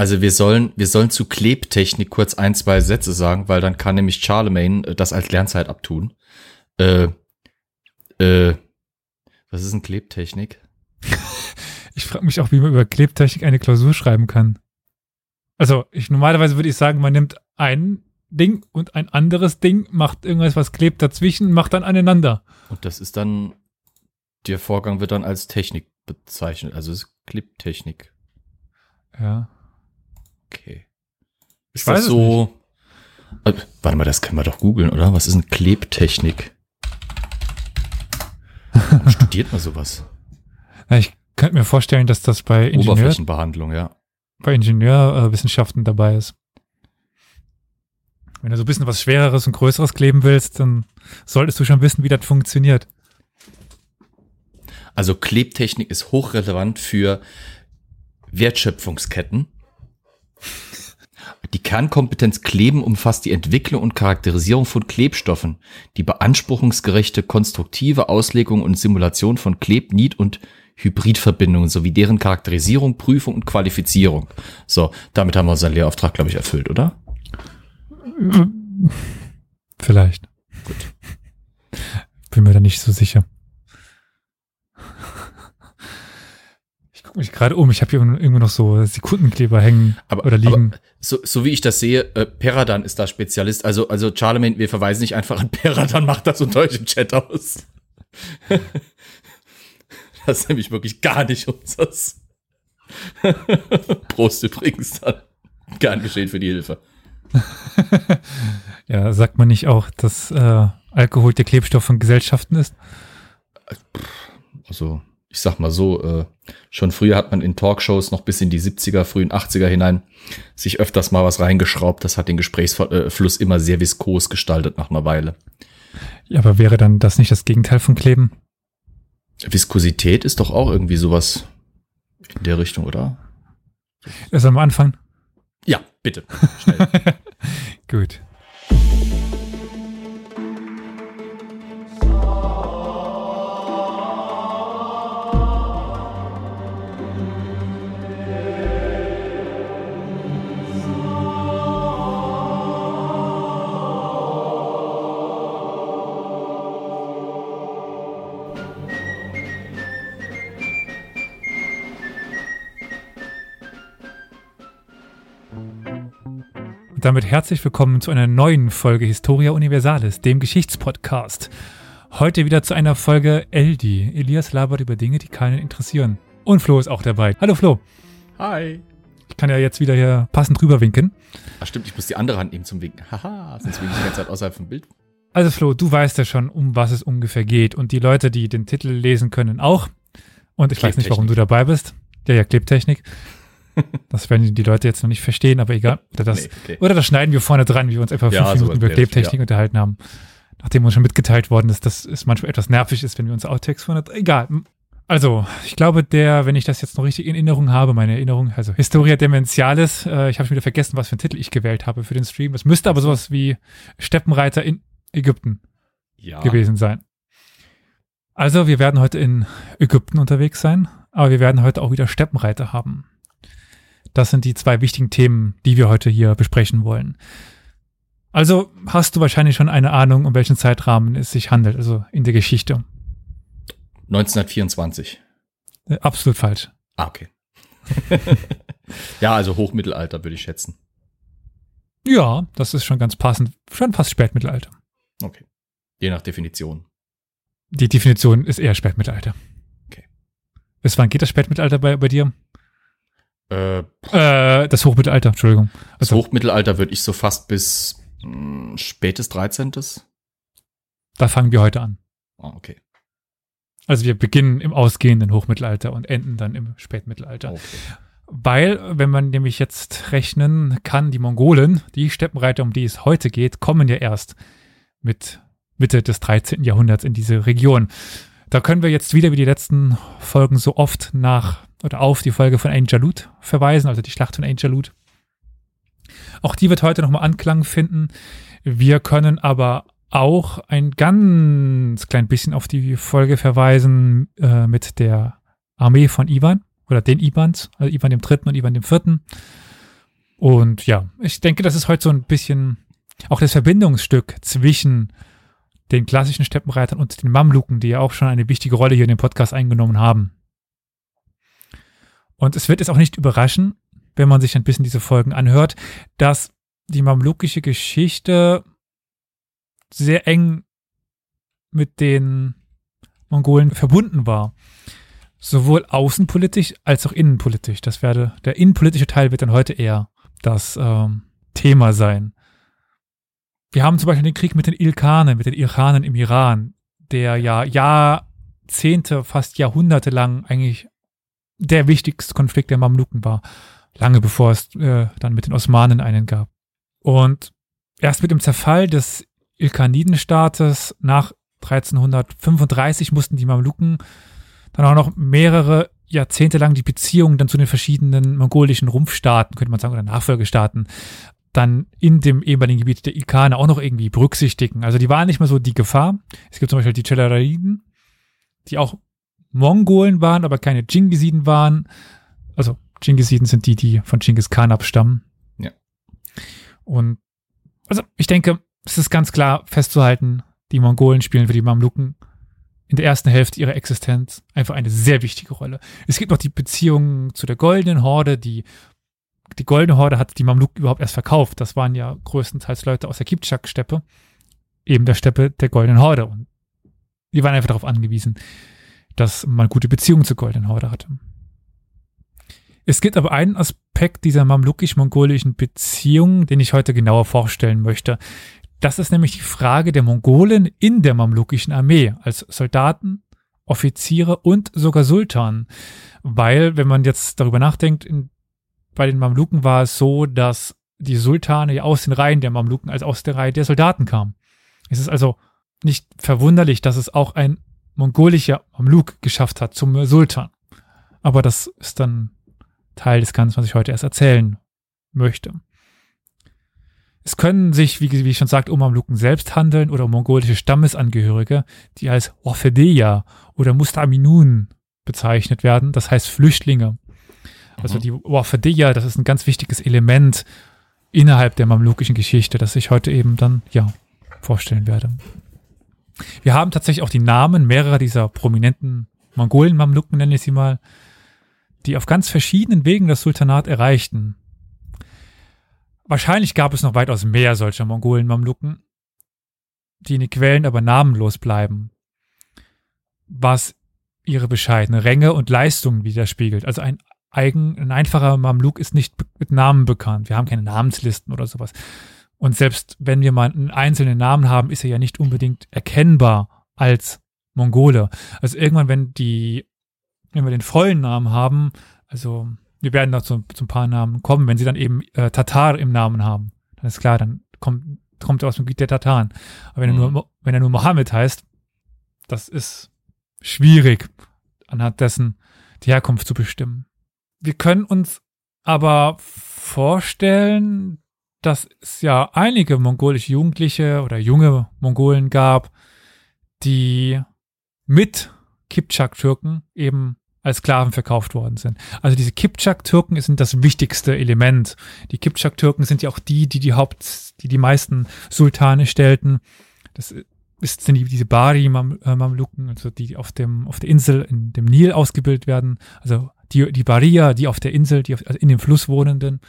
Also wir sollen, wir sollen zu Klebtechnik kurz ein, zwei Sätze sagen, weil dann kann nämlich Charlemagne äh, das als Lernzeit abtun. Äh, äh, was ist denn Klebtechnik? Ich frage mich auch, wie man über Klebtechnik eine Klausur schreiben kann. Also, ich normalerweise würde ich sagen, man nimmt ein Ding und ein anderes Ding, macht irgendwas, was klebt dazwischen, macht dann aneinander. Und das ist dann, der Vorgang wird dann als Technik bezeichnet, also es ist Klebtechnik. Ja. Okay. Ich Ist weiß das es so? Äh, warte mal, das können wir doch googeln, oder? Was ist eine Klebtechnik? Warum Studiert man sowas? Ja, ich könnte mir vorstellen, dass das bei Ingenieur, Oberflächenbehandlung, ja. bei Ingenieurwissenschaften dabei ist. Wenn du so ein bisschen was Schwereres und Größeres kleben willst, dann solltest du schon wissen, wie das funktioniert. Also Klebtechnik ist hochrelevant für Wertschöpfungsketten. Die Kernkompetenz Kleben umfasst die Entwicklung und Charakterisierung von Klebstoffen, die beanspruchungsgerechte konstruktive Auslegung und Simulation von Kleb-, Niet- und Hybridverbindungen sowie deren Charakterisierung, Prüfung und Qualifizierung. So, damit haben wir unseren Lehrauftrag, glaube ich, erfüllt, oder? Vielleicht. Gut. Bin mir da nicht so sicher. Gucke mich gerade um. Ich habe hier irgendwo noch so Sekundenkleber hängen Aber, oder liegen. aber so, so wie ich das sehe, äh, Peradan ist da Spezialist. Also, also Charlemagne, wir verweisen nicht einfach an Peradan, macht das unter euch im Chat aus. das ist nämlich wirklich gar nicht unseres. Prost übrigens dann. Gern geschehen für die Hilfe. ja, sagt man nicht auch, dass äh, Alkohol der Klebstoff von Gesellschaften ist? Also, ich sag mal so, äh, schon früher hat man in Talkshows noch bis in die 70er, frühen 80er hinein sich öfters mal was reingeschraubt. Das hat den Gesprächsfluss immer sehr viskos gestaltet nach einer Weile. Ja, aber wäre dann das nicht das Gegenteil von Kleben? Viskosität ist doch auch irgendwie sowas in der Richtung, oder? Erst am Anfang. Ja, bitte. Schnell. Gut. Und damit herzlich willkommen zu einer neuen Folge Historia Universalis, dem Geschichtspodcast. Heute wieder zu einer Folge Eldi. Elias labert über Dinge, die keinen interessieren. Und Flo ist auch dabei. Hallo Flo. Hi. Ich kann ja jetzt wieder hier passend rüber winken. Ach stimmt, ich muss die andere Hand nehmen zum Winken. Haha, sonst winke ich die ganze Zeit außerhalb vom Bild. Also Flo, du weißt ja schon, um was es ungefähr geht. Und die Leute, die den Titel lesen können, auch. Und ich weiß nicht, warum du dabei bist. Ja, ja, Klebtechnik. Das werden die Leute jetzt noch nicht verstehen, aber egal. Oder das, Nee, okay. oder das schneiden wir vorne dran, wie wir uns etwa Ja, fünf sowas Minuten über Klebtechnik ja. unterhalten haben. Nachdem uns schon mitgeteilt worden ist, dass es manchmal etwas nervig ist, wenn wir uns Outtakes vorne. Egal. Also, ich glaube, der, wenn ich das jetzt noch richtig in Erinnerung habe, meine Erinnerung, also Historia Dementialis, äh, ich habe schon wieder vergessen, was für einen Titel ich gewählt habe für den Stream. Es müsste aber sowas wie Steppenreiter in Ägypten Ja. gewesen sein. Also, wir werden heute in Ägypten unterwegs sein, aber wir werden heute auch wieder Steppenreiter haben. Das sind die zwei wichtigen Themen, die wir heute hier besprechen wollen. Also hast du wahrscheinlich schon eine Ahnung, um welchen Zeitrahmen es sich handelt, also in der Geschichte. 1924. Äh, Absolut falsch. Ah, okay. ja, also Hochmittelalter würde ich schätzen. Ja, das ist schon ganz passend. Schon fast Spätmittelalter. Okay. Je nach Definition. Die Definition ist eher Spätmittelalter. Okay. Bis wann geht das Spätmittelalter bei, bei dir? Äh, das Hochmittelalter, Entschuldigung. das Also, Hochmittelalter würde ich so fast bis mh, spätes 13. da fangen wir heute an. Ah, okay. Also wir beginnen im ausgehenden Hochmittelalter und enden dann im Spätmittelalter. okay. Weil, wenn man nämlich jetzt rechnen kann, die Mongolen, die Steppenreiter, um die es heute geht, kommen ja erst mit Mitte des 13. Jahrhunderts in diese Region. Da können wir jetzt wieder wie die letzten Folgen so oft nach oder auf die Folge von Ain Jalut verweisen, also die Schlacht von Ain Jalut. Auch die wird heute nochmal Anklang finden. Wir können aber auch ein ganz klein bisschen auf die Folge verweisen äh, mit der Armee von Ivan oder den Ibans, also Ivan dem Dritten und Ivan dem Vierten. Und ja, ich denke, das ist heute so ein bisschen auch das Verbindungsstück zwischen den klassischen Steppenreitern und den Mamluken, die ja auch schon eine wichtige Rolle hier in dem Podcast eingenommen haben. Und es wird es auch nicht überraschen, wenn man sich ein bisschen diese Folgen anhört, dass die mamlukische Geschichte sehr eng mit den Mongolen verbunden war. Sowohl außenpolitisch als auch innenpolitisch. Das werde, der innenpolitische Teil wird dann heute eher das ähm, Thema sein. Wir haben zum Beispiel den Krieg mit den Ilkhanen, mit den Ilkhanen im Iran, der ja Jahrzehnte, fast Jahrhunderte lang eigentlich der wichtigste Konflikt der Mamluken war. Lange bevor es äh, dann mit den Osmanen einen gab. Und erst mit dem Zerfall des Ilkhanidenstaates nach 1335 mussten die Mamluken dann auch noch mehrere Jahrzehnte lang die Beziehungen dann zu den verschiedenen mongolischen Rumpfstaaten, könnte man sagen, oder Nachfolgestaaten, dann in dem ehemaligen Gebiet der Ilkane auch noch irgendwie berücksichtigen. Also die waren nicht mehr so die Gefahr. Es gibt zum Beispiel die Chelaraiden, die auch Mongolen waren, aber keine Dschingisiden waren. Also Dschingisiden sind die, die von Genghis Khan abstammen. Ja. Und also ich denke, es ist ganz klar festzuhalten, die Mongolen spielen für die Mamluken in der ersten Hälfte ihrer Existenz einfach eine sehr wichtige Rolle. Es gibt noch die Beziehungen zu der Goldenen Horde, die die Goldene Horde hat die Mamluken überhaupt erst verkauft. Das waren ja größtenteils Leute aus der Kipchak-Steppe, eben der Steppe der Goldenen Horde. Und die waren einfach darauf angewiesen, dass man gute Beziehungen zur Goldenen Horde hatte. Es gibt aber einen Aspekt dieser mamlukisch-mongolischen Beziehung, den ich heute genauer vorstellen möchte. Das ist nämlich die Frage der Mongolen in der mamlukischen Armee als Soldaten, Offiziere und sogar Sultan. Weil, wenn man jetzt darüber nachdenkt, in, bei den Mamluken war es so, dass die Sultane ja aus den Reihen der Mamluken als aus der Reihe der Soldaten kamen. Es ist also nicht verwunderlich, dass es auch ein mongolischer Mamluk geschafft hat zum Sultan. Aber das ist dann Teil des Ganzen, was ich heute erst erzählen möchte. Es können sich, wie, wie ich schon sagte, um Mamluken selbst handeln oder um mongolische Stammesangehörige, die als Wafedeya oder Mustaminun bezeichnet werden, das heißt Flüchtlinge. Also mhm. die Wafedeya, das ist ein ganz wichtiges Element innerhalb der mamlukischen Geschichte, das ich heute eben dann, ja, vorstellen werde. Wir haben tatsächlich auch die Namen mehrerer dieser prominenten Mongolen-Mamluken, nenne ich sie mal, die auf ganz verschiedenen Wegen das Sultanat erreichten. Wahrscheinlich gab es noch weitaus mehr solcher Mongolen-Mamluken, die in den Quellen aber namenlos bleiben, was ihre bescheidene Ränge und Leistungen widerspiegelt. Also ein eigen, ein einfacher Mamluk ist nicht mit Namen bekannt. Wir haben keine Namenslisten oder sowas. Und selbst wenn wir mal einen einzelnen Namen haben, ist er ja nicht unbedingt erkennbar als Mongole. Also irgendwann, wenn die, wenn wir den vollen Namen haben, also wir werden noch zu, zu ein paar Namen kommen, wenn sie dann eben äh, Tatar im Namen haben. Dann ist klar, dann kommt, kommt er aus dem Gebiet der Tataren. Aber wenn, mhm. er nur, wenn er nur Mohammed heißt, das ist schwierig, anhand dessen die Herkunft zu bestimmen. Wir können uns aber vorstellen, dass es ja einige mongolische Jugendliche oder junge Mongolen gab, die mit Kipchak-Türken eben als Sklaven verkauft worden sind. Also diese Kipchak-Türken sind das wichtigste Element. Die Kipchak-Türken sind ja auch die, die die Haupt, die die meisten Sultane stellten. Das ist, sind die, diese Bari-Mamluken, also die auf dem, auf der Insel in dem Nil ausgebildet werden. Also die, die Baria, die auf der Insel, die auf, also in dem Fluss wohnenden.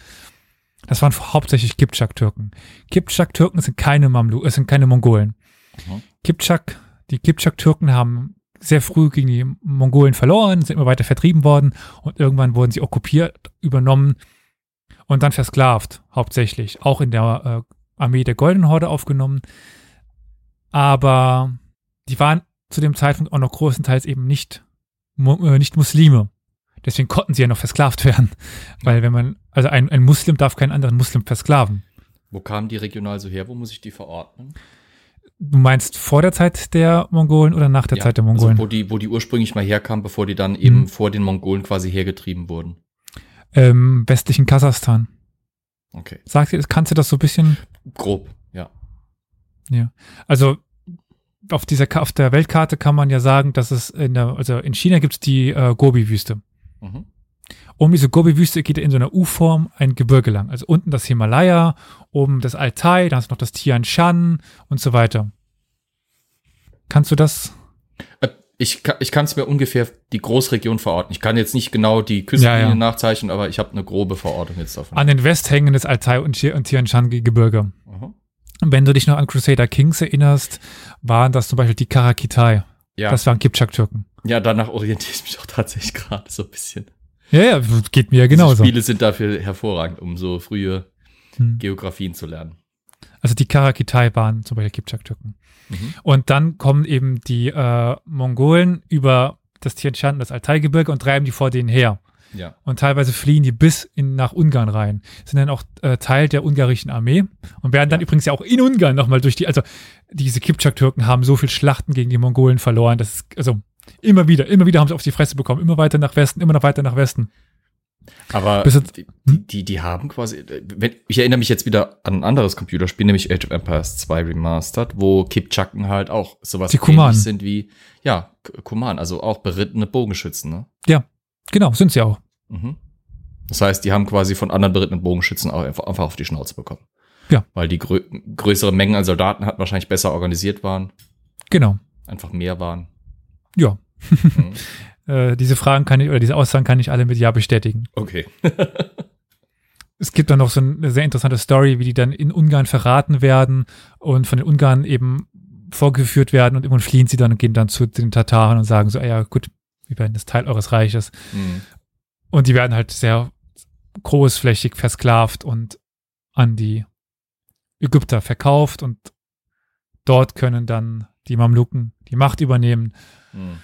Das waren hauptsächlich Kipchak-Türken. Kipchak-Türken sind keine Mamluken, es sind keine Mongolen. Mhm. Kipchak, die Kipchak-Türken haben sehr früh gegen die Mongolen verloren, sind immer weiter vertrieben worden und irgendwann wurden sie okkupiert, übernommen und dann versklavt, hauptsächlich. Auch in der äh, Armee der Goldenen Horde aufgenommen. Aber die waren zu dem Zeitpunkt auch noch großenteils eben nicht, äh, nicht Muslime. Deswegen konnten sie ja noch versklavt werden. Weil wenn man, also ein, ein Muslim darf keinen anderen Muslim versklaven. Wo kamen die regional so her? Wo muss ich die verordnen? Du meinst vor der Zeit der Mongolen oder nach der ja, Zeit der Mongolen? Also wo die, wo die ursprünglich mal herkamen, bevor die dann eben mhm. vor den Mongolen quasi hergetrieben wurden. Ähm, westlichen Kasachstan. Okay. Sagt ihr, kannst du das so ein bisschen? Grob, ja. Ja. Also auf dieser auf der Weltkarte kann man ja sagen, dass es in der, also in China gibt es die äh, Gobi-Wüste. Mhm. Um diese Gobi-Wüste geht in so einer U-Form ein Gebirge lang. Also unten das Himalaya, oben das Altai, dann hast du noch das Tian Shan und so weiter. Kannst du das? Äh, ich, ich kann es mir ungefähr die Großregion verorten. Ich kann jetzt nicht genau die Küstenlinie Ja, ja. nachzeichnen, aber ich habe eine grobe Verortung jetzt davon. An den Westhängen des Altai und, und Tian Shan Gebirge. Aha. Und Wenn du dich noch an Crusader Kings erinnerst, waren das zum Beispiel die Karakitai. Ja, Das waren Kipchak-Türken. ja, danach orientiere ich mich auch tatsächlich gerade so ein bisschen. Ja, ja, geht mir ja Diese genauso. Spiele sind dafür hervorragend, um so frühe Hm. Geografien zu lernen. Also die Karakitai waren zum Beispiel Kipchak-Türken. Mhm. Und dann kommen eben die äh, Mongolen über das Tian Shan, das Altai-Gebirge und treiben die vor denen her. Ja. Und teilweise fliehen die bis in, nach Ungarn rein. Sind dann auch äh, Teil der ungarischen Armee und werden dann Ja. übrigens ja auch in Ungarn nochmal durch die, also diese Kipchak-Türken haben so viel Schlachten gegen die Mongolen verloren. Das ist, also immer wieder, immer wieder haben sie auf die Fresse bekommen. Immer weiter nach Westen, immer noch weiter nach Westen. Aber jetzt- die, die, die, haben quasi, wenn, ich erinnere mich jetzt wieder an ein anderes Computerspiel, nämlich Age of Empires 2 Remastered, wo Kipchaken halt auch sowas Die Kumanen. sind wie, ja, Kuman, also auch berittene Bogenschützen, ne? Genau, sind sie auch. Mhm. Das heißt, die haben quasi von anderen berittenen Bogenschützen auch einfach, einfach auf die Schnauze bekommen. Ja. Weil die grö größere Mengen an Soldaten hatten, wahrscheinlich besser organisiert waren, Genau. einfach mehr waren. Ja. Mhm. Äh, diese Fragen kann ich, oder diese Aussagen kann ich alle mit Ja bestätigen. Okay. Es gibt dann noch so eine sehr interessante Story, wie die dann in Ungarn verraten werden und von den Ungarn eben vorgeführt werden und irgendwann fliehen sie dann und gehen dann zu den Tataren und sagen so, ah ja gut, wir werden das Teil eures Reiches. Mhm. Und die werden halt sehr großflächig versklavt und an die Ägypter verkauft und dort können dann die Mamluken die Macht übernehmen. Mhm.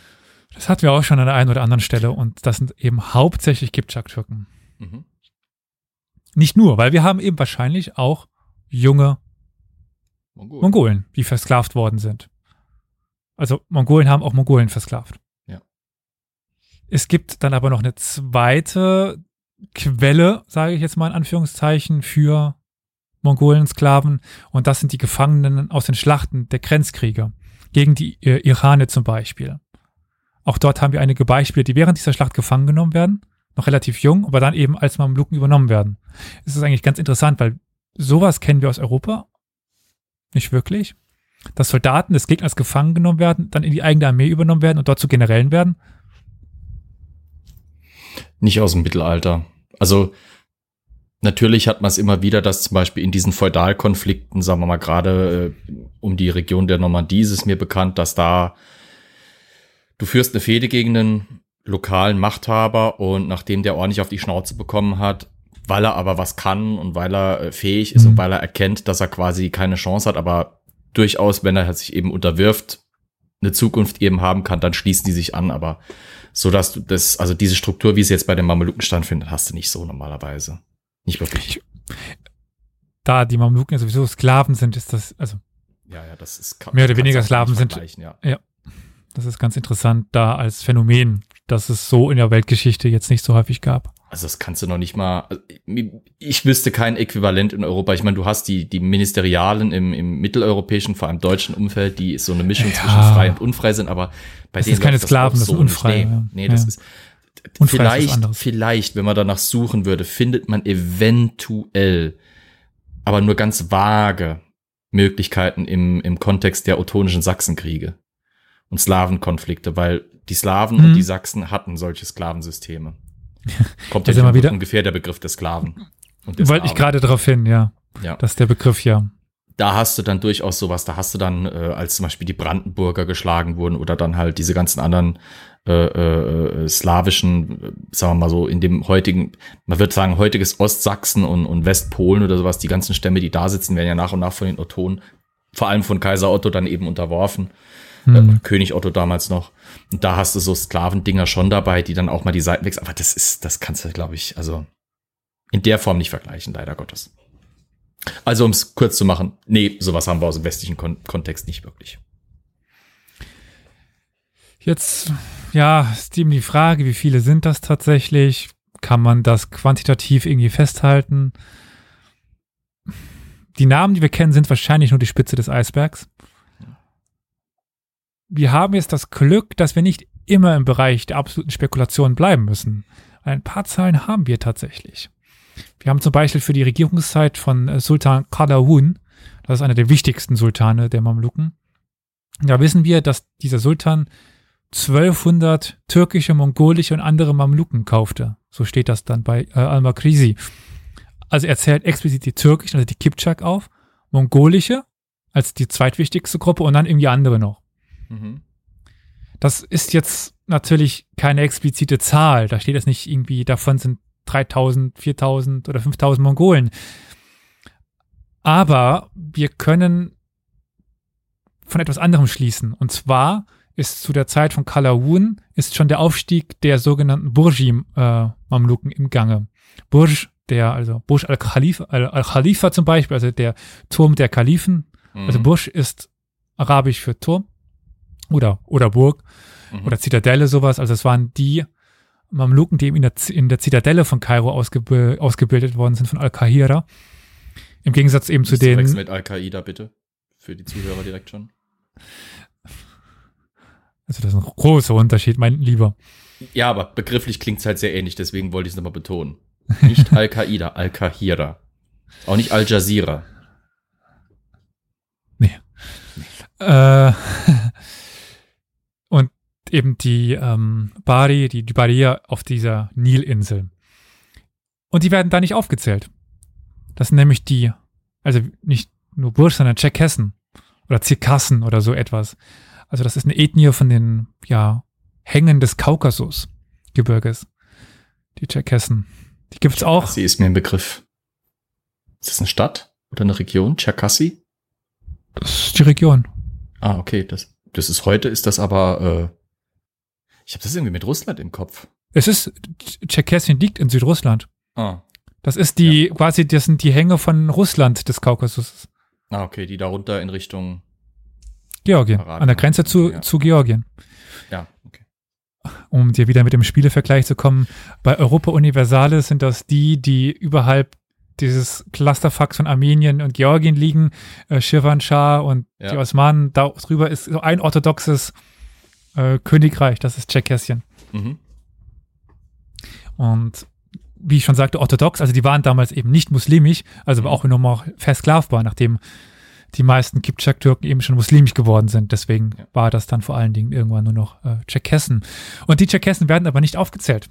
Das hatten wir auch schon an der einen oder anderen Stelle und das sind eben hauptsächlich Kipchak-Türken. Mhm. Nicht nur, weil wir haben eben wahrscheinlich auch junge Mongol. Mongolen, die versklavt worden sind. Also Mongolen haben auch Mongolen versklavt. Es gibt dann aber noch eine zweite Quelle, sage ich jetzt mal in Anführungszeichen, für Mongolen-Sklaven und das sind die Gefangenen aus den Schlachten der Grenzkrieger gegen die äh, Irane zum Beispiel. Auch dort haben wir einige Beispiele, die während dieser Schlacht gefangen genommen werden, noch relativ jung, aber dann eben als Mamluken übernommen werden. Es ist eigentlich ganz interessant, weil sowas kennen wir aus Europa nicht wirklich. Dass Soldaten des Gegners gefangen genommen werden, dann in die eigene Armee übernommen werden und dort zu Generälen werden. Nicht aus dem Mittelalter. Also natürlich hat man es immer wieder, dass zum Beispiel in diesen Feudalkonflikten, sagen wir mal gerade äh, um die Region der Normandie ist es mir bekannt, dass da du führst eine Fehde gegen einen lokalen Machthaber und nachdem der ordentlich auf die Schnauze bekommen hat, weil er aber was kann und weil er äh, fähig ist Mhm. und weil er erkennt, dass er quasi keine Chance hat, aber durchaus, wenn er sich eben unterwirft, eine Zukunft eben haben kann, dann schließen die sich an, aber so dass du das, also diese Struktur, wie es jetzt bei den Mameluken stattfindet, hast du nicht so normalerweise. Nicht wirklich. Da die Mamluken ja sowieso Sklaven sind, ist das, also Ja, ja, das ist Mehr oder weniger nicht sind- vergleichen, Ja. das ist ganz interessant da als Phänomen, dass es so in der Weltgeschichte jetzt nicht so häufig gab. Also das kannst du noch nicht mal. also Ich wüsste kein Äquivalent in Europa. Ich meine, du hast die die Ministerialen im, im mitteleuropäischen, vor allem deutschen Umfeld, die so eine Mischung Ja. zwischen frei und unfrei sind. Aber bei Das denen ist keine Sklaven, das sind nicht. unfrei, Nee, ja. nee das Ja. ist Unfrei ist was vielleicht anderes. vielleicht, wenn man danach suchen würde, findet man eventuell, aber nur ganz vage Möglichkeiten im im Kontext der ottonischen Sachsenkriege und Slawenkonflikte, weil die Slawen Mhm. und die Sachsen hatten solche Sklavensysteme. Kommt ja wir wieder ungefähr der Begriff des Sklaven. Und Wollte ich Sklaven. gerade darauf hin, ja. Ja. Das ist der Begriff ja. Da hast du dann durchaus sowas, da hast du dann, äh, als zum Beispiel die Brandenburger geschlagen wurden oder dann halt diese ganzen anderen äh, äh, slawischen, äh, sagen wir mal so, in dem heutigen, man wird sagen, heutiges Ostsachsen und, und Westpolen oder sowas, die ganzen Stämme, die da sitzen, werden ja nach und nach von den Ottonen, vor allem von Kaiser Otto dann eben unterworfen. Hm. äh, König Otto damals noch. Und da hast du so Sklavendinger schon dabei, die dann auch mal die Seiten wechseln. Aber das ist, das kannst du, glaube ich, also in der Form nicht vergleichen, leider Gottes. Also, um es kurz zu machen, nee, sowas haben wir aus dem westlichen Kon Kontext nicht wirklich. Jetzt, ja, ist eben die Frage, wie viele sind das tatsächlich? Kann man das quantitativ irgendwie festhalten? Die Namen, die wir kennen, sind wahrscheinlich nur die Spitze des Eisbergs. Wir haben jetzt das Glück, dass wir nicht immer im Bereich der absoluten Spekulation bleiben müssen. Ein paar Zahlen haben wir tatsächlich. Wir haben zum Beispiel für die Regierungszeit von äh, Sultan Qadawun, das ist einer der wichtigsten Sultane der Mamluken, da wissen wir, dass dieser Sultan 1200 türkische, mongolische und andere Mamluken kaufte. So steht das dann bei äh, Al-Makrisi. Also er zählt explizit die türkischen, also die Kipchak auf, mongolische als die zweitwichtigste Gruppe und dann irgendwie andere noch. Mhm. Das ist jetzt natürlich keine explizite Zahl. Da steht jetzt nicht irgendwie, davon sind 3000, 4000 oder 5000 Mongolen. Aber wir können von etwas anderem schließen. Und zwar ist zu der Zeit von Kalawun ist schon der Aufstieg der sogenannten Burji-Mamluken äh, im Gange. Burj, der, also Burj al-Khalifa, al-Khalifa zum Beispiel, also der Turm der Kalifen. Mhm. Also Burj ist arabisch für Turm oder, oder Burg mhm. oder Zitadelle, sowas. Also es waren die Mamluken, die eben in der, in der Zitadelle von Kairo ausgeb ausgebildet worden sind, von Al-Kahira. Im Gegensatz eben zu den. mit Al-Qaida, bitte. Für die Zuhörer direkt schon. Also das ist ein großer Unterschied, mein Lieber. Ja, aber begrifflich klingt es halt sehr ähnlich, deswegen wollte ich es nochmal betonen. Nicht Al-Qaida, Al-Kahira. Auch nicht Al Jazeera. Nee. nee. Äh, eben die ähm, Bari, die, die Baria auf dieser Nilinsel. Und die werden da nicht aufgezählt. Das sind nämlich die, also nicht nur Bursch, sondern Tscherkessen oder Zirkassen oder so etwas. Also das ist eine Ethnie von den, ja, Hängen des Kaukasusgebirges. Die Tscherkessen. Die gibt's auch. Sie ist mir ein Begriff. Ist das eine Stadt oder eine Region? Tscherkassi? Das ist die Region. Ah, okay. Das, das ist heute, ist das aber, äh, ich habe das irgendwie mit Russland im Kopf. Es ist, Tscherkessien liegt in Südrussland. Ah. Das ist die, ja. quasi, das sind die Hänge von Russland des Kaukasus. Ah, okay, die darunter in Richtung Georgien, Paragen. an der Grenze zu, ja. zu Georgien. Ja, okay. Um dir wieder mit dem Spielevergleich zu kommen, bei Europa Universalis sind das die, die überhalb dieses Clusterfax von Armenien und Georgien liegen, äh, Shirvanshah und ja. die Osmanen, da drüber ist so ein orthodoxes äh, Königreich, das ist Tschechien. Mhm. Und wie ich schon sagte, orthodox, also die waren damals eben nicht muslimisch, also mhm. auch nur noch versklavbar, nachdem die meisten Kipchak-Türken eben schon muslimisch geworden sind. Deswegen ja. war das dann vor allen Dingen irgendwann nur noch äh, Tscherkessen. Und die Tscherkessen werden aber nicht aufgezählt.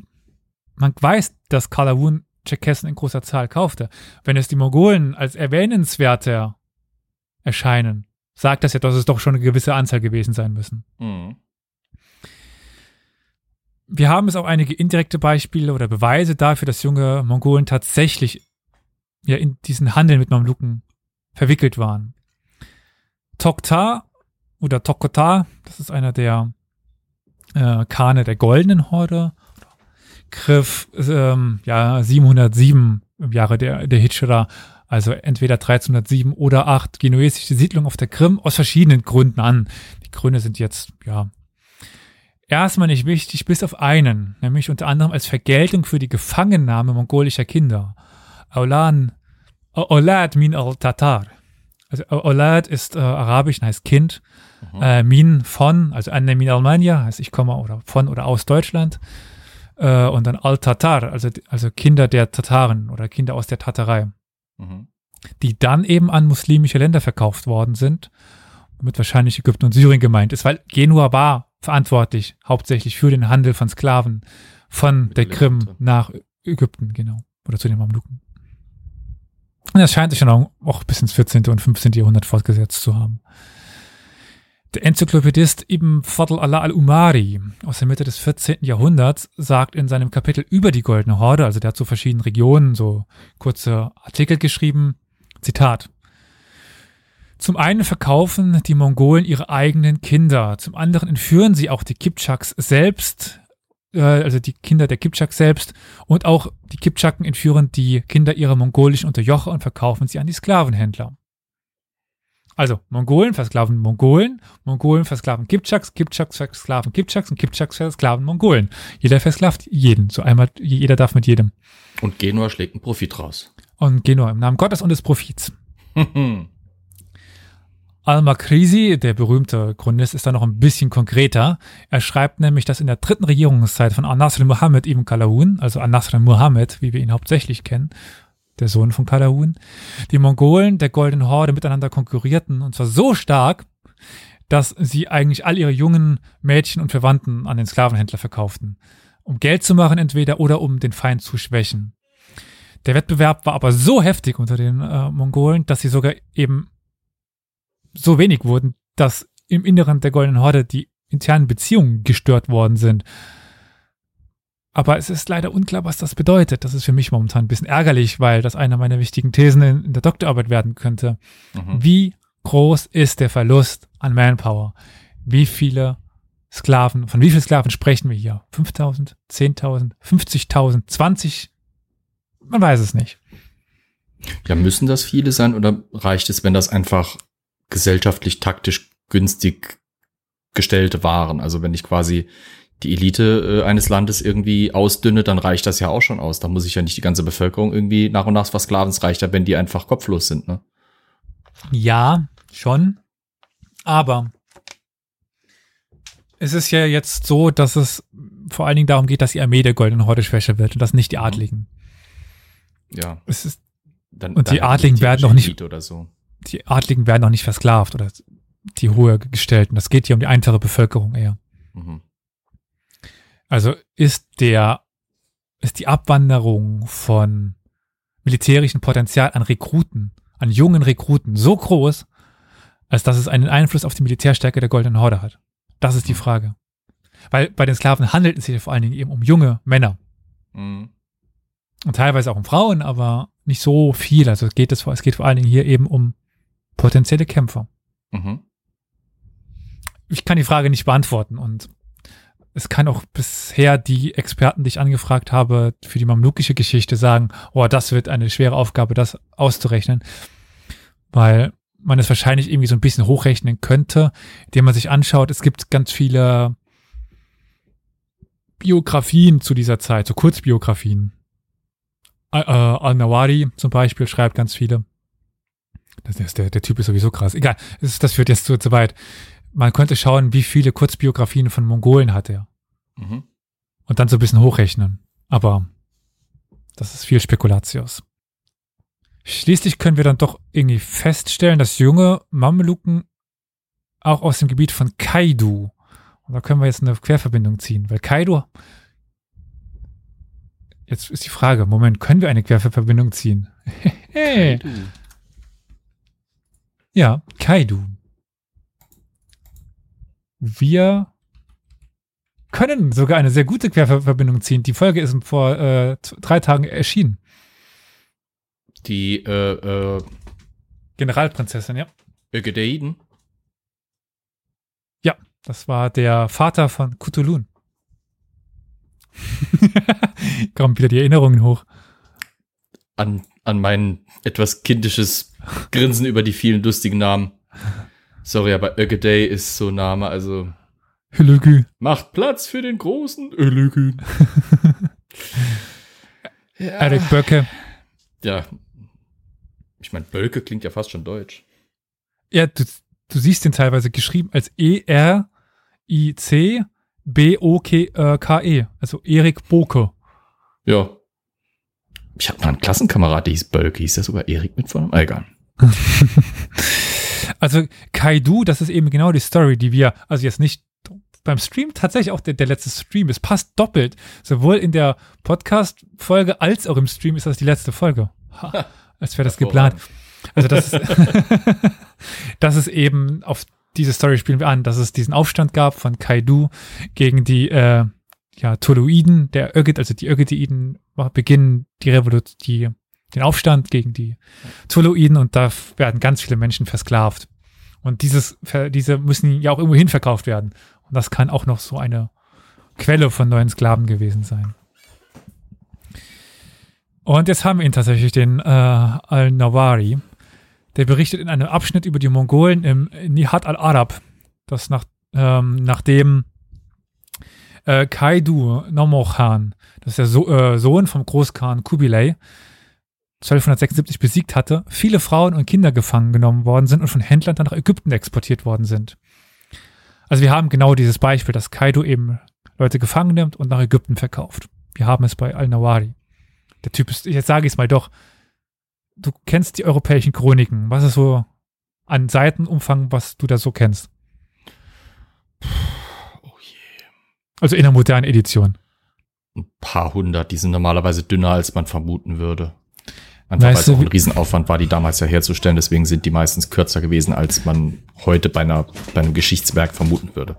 Man weiß, dass Kalawun Tscherkessen in großer Zahl kaufte. Wenn es die Mongolen als erwähnenswerter erscheinen, sagt das ja, dass es doch schon eine gewisse Anzahl gewesen sein müssen. Mhm. Wir haben es auch einige indirekte Beispiele oder Beweise dafür, dass junge Mongolen tatsächlich ja in diesen Handel mit Mamluken verwickelt waren. Tokta oder Tokota, das ist einer der äh, Kane der Goldenen Horde, griff ähm, ja 707 im Jahre der, der Hitchera, also entweder 1307 oder 8 genuesische Siedlungen auf der Krim aus verschiedenen Gründen an. Die Gründe sind jetzt, ja, erstmal nicht wichtig, bis auf einen, nämlich unter anderem als Vergeltung für die Gefangennahme mongolischer Kinder. Aulan, Olad min al-Tatar. Also Olad ist äh, arabisch und heißt Kind. Mhm. Äh, min von, also Anne min Almania, heißt ich komme oder von oder aus Deutschland. Äh, und dann Al-Tatar, also, also Kinder der Tataren oder Kinder aus der Tatarei. Mhm. Die dann eben an muslimische Länder verkauft worden sind, womit wahrscheinlich Ägypten und Syrien gemeint ist, weil Genua war verantwortlich hauptsächlich für den Handel von Sklaven von der Krim nach Ägypten, genau. Oder zu den Mamluken. Und das scheint sich dann auch, auch bis ins 14. und 15. Jahrhundert fortgesetzt zu haben. Der Enzyklopädist Ibn Fadl Allah al-Umari aus der Mitte des 14. Jahrhunderts sagt in seinem Kapitel über die Goldene Horde, also der hat zu verschiedenen Regionen so kurze Artikel geschrieben, Zitat. Zum einen verkaufen die Mongolen ihre eigenen Kinder, zum anderen entführen sie auch die Kipchaks selbst äh, also die Kinder der Kipchak selbst und auch die Kipchaken entführen die Kinder ihrer mongolischen Unterjocher und verkaufen sie an die Sklavenhändler. Also Mongolen versklaven Mongolen, Mongolen versklaven Kipchaks, Kipchaks versklaven Kipchaks und Kipchaks versklaven Mongolen. Jeder versklavt jeden, so einmal, jeder darf mit jedem. Und Genua schlägt einen Profit raus. Und Genua im Namen Gottes und des Profits. Al-Makrisi, der berühmte Chronist, ist da noch ein bisschen konkreter. Er schreibt nämlich, dass in der dritten Regierungszeit von An-Nasr Muhammad ibn Kalahun, also An-Nasr Muhammad, wie wir ihn hauptsächlich kennen, der Sohn von Kalahun, die Mongolen der Goldenen Horde miteinander konkurrierten und zwar so stark, dass sie eigentlich all ihre jungen Mädchen und Verwandten an den Sklavenhändler verkauften, um Geld zu machen entweder oder um den Feind zu schwächen. Der Wettbewerb war aber so heftig unter den äh, Mongolen, dass sie sogar eben so wenig wurden, dass im Inneren der Goldenen Horde die internen Beziehungen gestört worden sind. Aber es ist leider unklar, was das bedeutet. Das ist für mich momentan ein bisschen ärgerlich, weil das eine meiner wichtigen Thesen in, in der Doktorarbeit werden könnte. Mhm. Wie groß ist der Verlust an Manpower? Wie viele Sklaven, von wie vielen Sklaven sprechen wir hier? 5000, 10.000, 50.000, 20? Man weiß es nicht. Ja, müssen das viele sein oder reicht es, wenn das einfach gesellschaftlich taktisch günstig gestellte Waren. Also wenn ich quasi die Elite äh, eines Landes irgendwie ausdünne, dann reicht das ja auch schon aus. Da muss ich ja nicht die ganze Bevölkerung irgendwie nach und nach versklaven. Es reicht ja, wenn die einfach kopflos sind, ne? Ja, schon. Aber es ist ja jetzt so, dass es vor allen Dingen darum geht, dass die Armee der Goldenen Horde schwächer wird und das nicht die mhm. Adligen. Ja. Es ist, dann, und dann die Adligen werden noch nicht, oder so die Adligen werden auch nicht versklavt oder die hohe Gestellten. Das geht hier um die einfache Bevölkerung eher. Mhm. Also ist der, ist die Abwanderung von militärischem Potenzial an Rekruten, an jungen Rekruten so groß, als dass es einen Einfluss auf die Militärstärke der Goldenen Horde hat. Das ist die mhm. Frage. Weil bei den Sklaven handelt es sich vor allen Dingen eben um junge Männer. Mhm. Und teilweise auch um Frauen, aber nicht so viel. Also geht es, es geht vor allen Dingen hier eben um potenzielle Kämpfer. Mhm. Ich kann die Frage nicht beantworten und es kann auch bisher die Experten, die ich angefragt habe, für die mamlukische Geschichte sagen, oh, das wird eine schwere Aufgabe, das auszurechnen, weil man es wahrscheinlich irgendwie so ein bisschen hochrechnen könnte, indem man sich anschaut, es gibt ganz viele Biografien zu dieser Zeit, so Kurzbiografien. Äh, Al-Nawari zum Beispiel schreibt ganz viele. Das ist der, der Typ ist sowieso krass. Egal, das, das führt jetzt zu, zu weit. Man könnte schauen, wie viele Kurzbiografien von Mongolen hat er. Mhm. Und dann so ein bisschen hochrechnen. Aber das ist viel Spekulatius. Schließlich können wir dann doch irgendwie feststellen, dass junge Mameluken auch aus dem Gebiet von Kaidu, und da können wir jetzt eine Querverbindung ziehen, weil Kaidu, jetzt ist die Frage, Moment, können wir eine Querverbindung ziehen? Kaidu. Ja, Kaidu. Wir können sogar eine sehr gute Querverbindung ziehen. Die Folge ist vor äh, drei Tagen erschienen. Die äh, äh, Generalprinzessin, ja. Ögedeiden? Ja, das war der Vater von Kutulun. Kommen wieder die Erinnerungen hoch. An, an mein etwas kindisches Grinsen über die vielen lustigen Namen. Sorry, aber Ögedey ist so ein Name, also. Hülügü. Macht Platz für den großen Hülügü. ja. Erik Böcke. Ja. Ich meine, Bölke klingt ja fast schon deutsch. Ja, du, du siehst den teilweise geschrieben als E-R-I-C B-O-K-E. Also Erik Boke. Ja. Ich hatte mal einen Klassenkamerad, der hieß Bölke. Hieß der sogar Erik mit vorne? Ah, egal. also Kaidu, das ist eben genau die Story, die wir, also jetzt nicht beim Stream tatsächlich auch der, der letzte Stream. Es passt doppelt. Sowohl in der Podcast-Folge als auch im Stream ist das die letzte Folge. Ha, als wäre das geplant. Also das ist, das ist eben auf diese Story spielen wir an, dass es diesen Aufstand gab von Kaidu gegen die äh, ja, Toluiden, der Ögid, also die Ögideiden beginnen die Revolution, die den Aufstand gegen die Tuluiden und da werden ganz viele Menschen versklavt. Und dieses, diese müssen ja auch irgendwo hin verkauft werden. Und das kann auch noch so eine Quelle von neuen Sklaven gewesen sein. Und jetzt haben wir ihn tatsächlich, den äh, Al-Nawari. Der berichtet in einem Abschnitt über die Mongolen im Nihat al-Arab, das nach, ähm, nachdem äh, Kaidu Nomochan, das ist der so äh, Sohn vom Großkhan Kubilay, 1276 besiegt hatte, viele Frauen und Kinder gefangen genommen worden sind und von Händlern dann nach Ägypten exportiert worden sind. Also wir haben genau dieses Beispiel, dass Kaido eben Leute gefangen nimmt und nach Ägypten verkauft. Wir haben es bei Al-Nawari. Der Typ ist, jetzt sage ich es mal doch, du kennst die europäischen Chroniken. Was ist so an Seitenumfang, was du da so kennst? Je. Also in der modernen Edition. Ein paar hundert, die sind normalerweise dünner, als man vermuten würde. Einfach Weißt weil es du, auch ein Riesenaufwand war, die damals ja herzustellen. Deswegen sind die meistens kürzer gewesen, als man heute bei, einer, bei einem Geschichtswerk vermuten würde.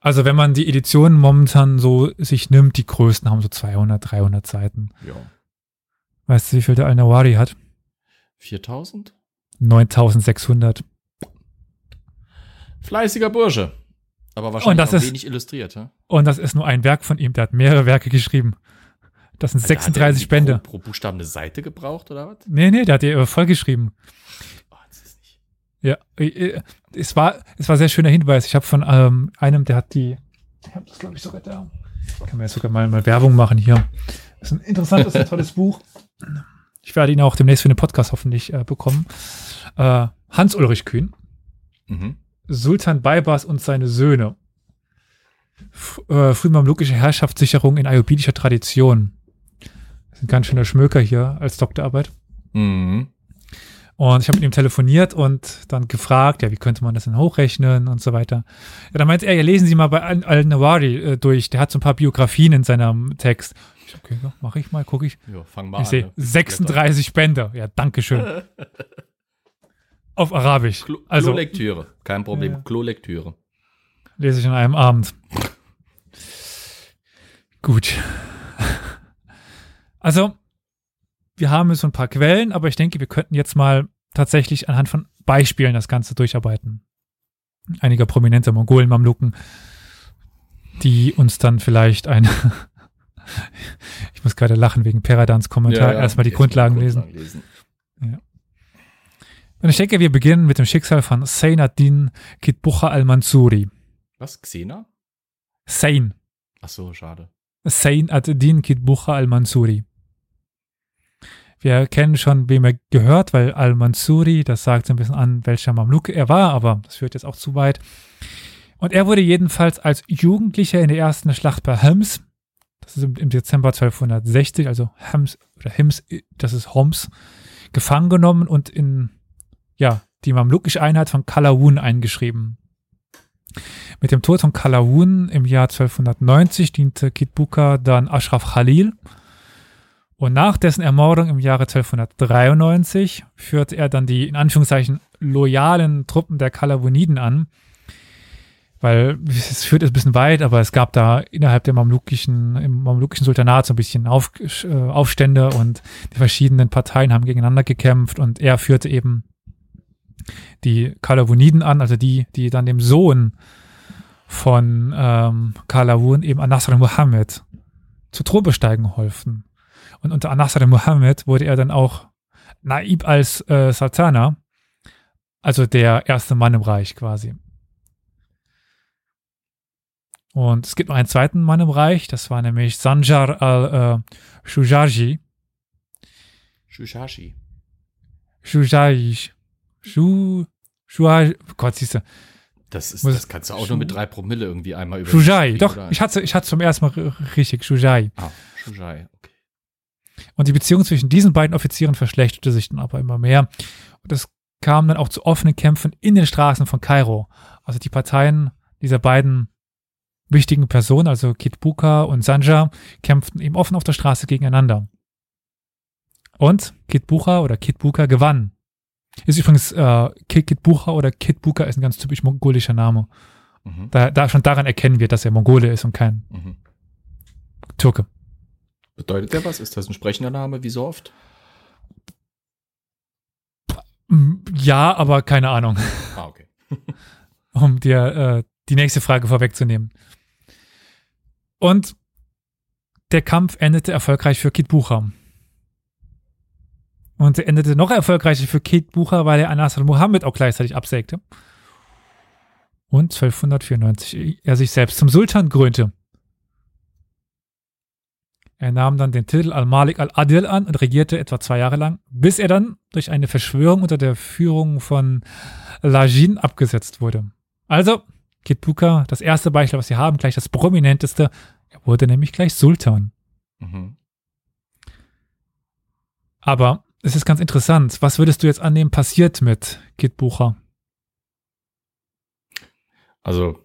Also wenn man die Editionen momentan so sich nimmt, die größten haben so 200, 300 Seiten. Ja. Weißt du, wie viel der Al-Nawari hat? 4000? 9600. Fleißiger Bursche. Aber wahrscheinlich ist- wenig illustriert. Ja? Und das ist nur ein Werk von ihm. Der hat mehrere Werke geschrieben. Das sind der 36 irgendwie Bände. Pro, pro Buchstaben eine Seite gebraucht, oder was? Nee, nee, der hat die äh, voll geschrieben. Oh, das ist nicht. Ja, äh, äh, es war, es war ein sehr schöner Hinweis. Ich habe von ähm, einem, der hat die, ich habe das glaube ich sogar da. Kann man jetzt sogar mal, mal Werbung machen hier. Das ist ein interessantes, ein tolles Buch. Ich werde ihn auch demnächst für den Podcast hoffentlich äh, bekommen. Äh, Hans-Ulrich Kühn, Mhm. Sultan Baybars und seine Söhne. F äh, frühmamlukische Herrschaftssicherung in ayubidischer Tradition. Das ist ein ganz schöner Schmöker hier als Doktorarbeit. Mhm. Und ich habe mit ihm telefoniert und dann gefragt, ja, wie könnte man das denn hochrechnen und so weiter. Ja, dann meinte er, ja, lesen Sie mal bei Al- Al-Nawari äh, durch. Der hat so ein paar Biografien in seinem Text. Ich okay, ja, mache ich mal, gucke ich. Ja, fang mal Ich an. sehe ne? 36 Bände. Ja, danke schön. Auf Arabisch. Klo Also Klolektüre. Kein Problem. Ja. Klolektüre. lese ich an einem Abend. Gut. Also, wir haben so ein paar Quellen, aber ich denke, wir könnten jetzt mal tatsächlich anhand von Beispielen das Ganze durcharbeiten. Einiger prominenter Mongolen-Mamluken, die uns dann vielleicht ein. ich muss gerade lachen wegen Peradans Kommentar. Erstmal die Erstmal Grundlagen lesen. lesen. Und ich denke, wir beginnen mit dem Schicksal von Sain ad-Din Kitbucha al-Mansuri. Was? Xena? Sain. Ach so, schade. Sain ad-Din Kitbucha al-Mansuri. Wir kennen schon, wem er gehört, weil al-Mansuri, das sagt so ein bisschen an, welcher Mamluke er war, aber das führt jetzt auch zu weit. Und er wurde jedenfalls als Jugendlicher in der ersten Schlacht bei Homs, das ist im, Dezember 1260, also Homs oder Hims, das ist Homs, gefangen genommen und in ja, die mamlukische Einheit von Kalawun eingeschrieben. Mit dem Tod von Kalawun im Jahr 1290 diente Kitbuka dann Ashraf Khalil. Und nach dessen Ermordung im Jahre 1293 führte er dann die in Anführungszeichen loyalen Truppen der Kalawuniden an. Weil es führt jetzt ein bisschen weit, aber es gab da innerhalb der mamlukischen, im mamlukischen Sultanat so ein bisschen Auf, äh, Aufstände und die verschiedenen Parteien haben gegeneinander gekämpft und er führte eben die Kalawuniden an, also die, die dann dem Sohn von ähm, Kalawun, eben Anasr Muhammad, zu Thron besteigen holfen. Und unter Anasr Muhammad wurde er dann auch Naib als äh, Sultana, also der erste Mann im Reich quasi. Und es gibt noch einen zweiten Mann im Reich, das war nämlich Sanjar al-Shujaji. Shushashi. Shujaji. Shu, Shuaj, Gott, siehst du. Das, ist, Muss- das kannst du auch nur mit drei Promille irgendwie einmal über. Shujai, doch, ich hatte, ich hatte zum ersten Mal richtig, Shujai. Ah, Shujai, okay. Und die Beziehung zwischen diesen beiden Offizieren verschlechterte sich dann aber immer mehr. Und es kam dann auch zu offenen Kämpfen in den Straßen von Kairo. Also die Parteien dieser beiden wichtigen Personen, also Kitbuka und Sanja, kämpften eben offen auf der Straße gegeneinander. Und Kitbuka oder Kitbuka gewann. Ist übrigens äh, Kit Kitbuka oder Kitbuka ist ein ganz typisch mongolischer Name. Mhm. Da, da schon daran erkennen wir, dass er Mongole ist und kein Mhm. Türke. Bedeutet der was? Ist das ein sprechender Name, wie so oft? Mm, Ja, aber keine Ahnung. Ah, okay. um dir äh, die nächste Frage vorwegzunehmen. Und der Kampf endete erfolgreich für Kit Bucher. Und er endete noch erfolgreicher für Kit Bucher, weil er Anas al-Muhammad auch gleichzeitig absägte. Und 1294 er sich selbst zum Sultan krönte. Er nahm dann den Titel Al-Malik al-Adil an und regierte etwa zwei Jahre lang, bis er dann durch eine Verschwörung unter der Führung von Lajin abgesetzt wurde. Also, Kitbuka, das erste Beispiel, was wir haben, gleich das prominenteste, er wurde nämlich gleich Sultan. Mhm. Aber es ist ganz interessant. Was würdest du jetzt annehmen, passiert mit Kitbucha? Also,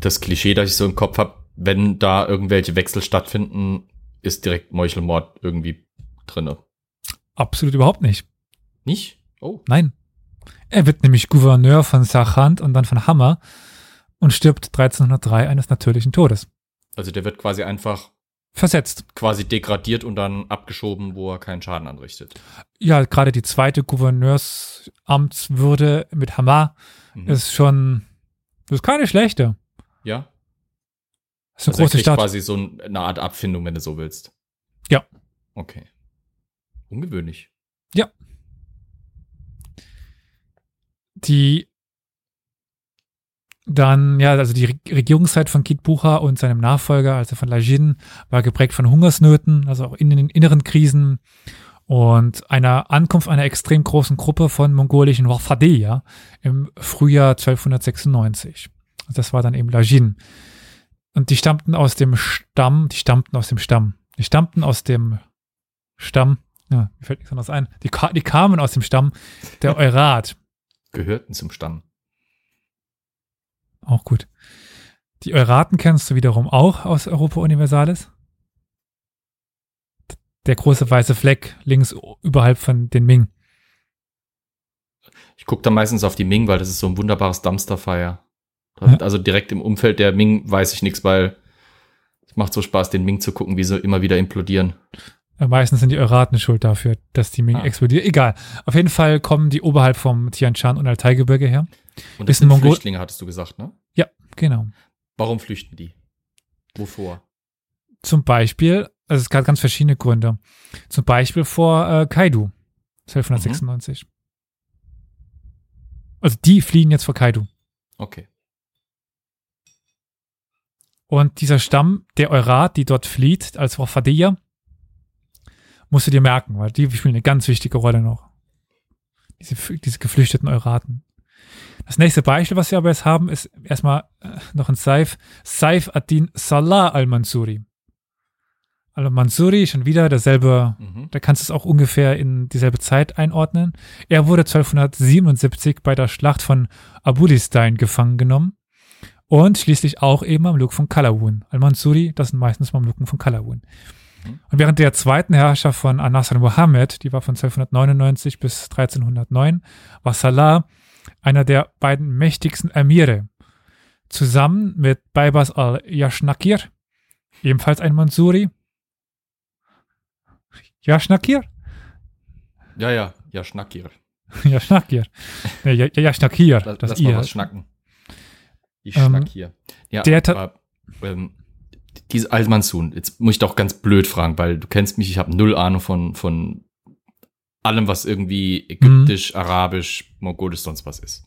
das Klischee, das ich so im Kopf habe, wenn da irgendwelche Wechsel stattfinden, ist direkt Meuchelmord irgendwie drinne. Absolut überhaupt nicht. Nicht? Oh. Nein. Er wird nämlich Gouverneur von Sachand und dann von Hammer und stirbt 1303 eines natürlichen Todes. Also der wird quasi einfach versetzt. Quasi degradiert und dann abgeschoben, wo er keinen Schaden anrichtet. Ja, gerade die zweite Gouverneursamtswürde mit Hammer mhm. ist schon, das ist keine schlechte. Ja. Das ist eine also große Stadt. quasi so eine Art Abfindung, wenn du so willst. Ja. Okay. Ungewöhnlich. Ja. Die dann, ja, also die Regierungszeit von Kit Bucher und seinem Nachfolger, also von Lajin, war geprägt von Hungersnöten, also auch in den inneren Krisen und einer Ankunft einer extrem großen Gruppe von mongolischen Wafadeya im Frühjahr 1296. Das war dann eben Lajin. Und die stammten aus dem Stamm, die stammten aus dem Stamm, die stammten aus dem Stamm, ja, mir fällt nichts anderes ein, die, die kamen aus dem Stamm der Eurat. Gehörten zum Stamm. Auch gut. Die Euraten kennst du wiederum auch aus Europa Universalis. Der große weiße Fleck links überhalb von den Ming. Ich gucke da meistens auf die Ming, weil das ist so ein wunderbares Dumpsterfire. Also direkt im Umfeld der Ming weiß ich nichts, weil es macht so Spaß, den Ming zu gucken, wie sie immer wieder implodieren. Ja, meistens sind die Euraten schuld dafür, dass die Ming ah. explodiert. Egal. Auf jeden Fall kommen die oberhalb vom Tian Shan und Altai-Gebirge her. Und das sind Mongol Flüchtlinge, hattest du gesagt, ne? Ja, genau. Warum flüchten die? Wovor? Zum Beispiel, also es gab ganz verschiedene Gründe. Zum Beispiel vor äh, Kaidu, 1296. Mhm. Also die fliehen jetzt vor Kaidu. Okay. Und dieser Stamm, der Eurat, die dort flieht, als Wafadeya, musst du dir merken, weil die spielen eine ganz wichtige Rolle noch. Diese, diese geflüchteten Euraten. Das nächste Beispiel, was wir aber jetzt haben, ist erstmal äh, noch ein Saif. Saif ad-Din Salah al-Mansuri. Al-Mansuri, schon wieder derselbe, mhm. da kannst du es auch ungefähr in dieselbe Zeit einordnen. Er wurde 1277 bei der Schlacht von Abulistein gefangen genommen und schließlich auch eben Mamluk von Kalawun. Al-Mansuri, das sind meistens Mamluken von Kalawun. Und während der zweiten Herrschaft von Anasar Muhammad, die war von 1299 bis 1309, war Salah einer der beiden mächtigsten Emire, zusammen mit Baibas al-Yashnakir, ebenfalls ein Mansuri. Yashnakir? Ja, ja, Yashnakir. Yashnakir. Nee, Yashnakir. Das, das, das I was schnacken. Ich ähm, schnack hier. Ja, der aber, ähm, diese Al-Mansun, jetzt muss ich doch ganz blöd fragen, weil du kennst mich, ich habe null Ahnung von, von allem, was irgendwie ägyptisch, mhm. arabisch, mongolisch, sonst was ist.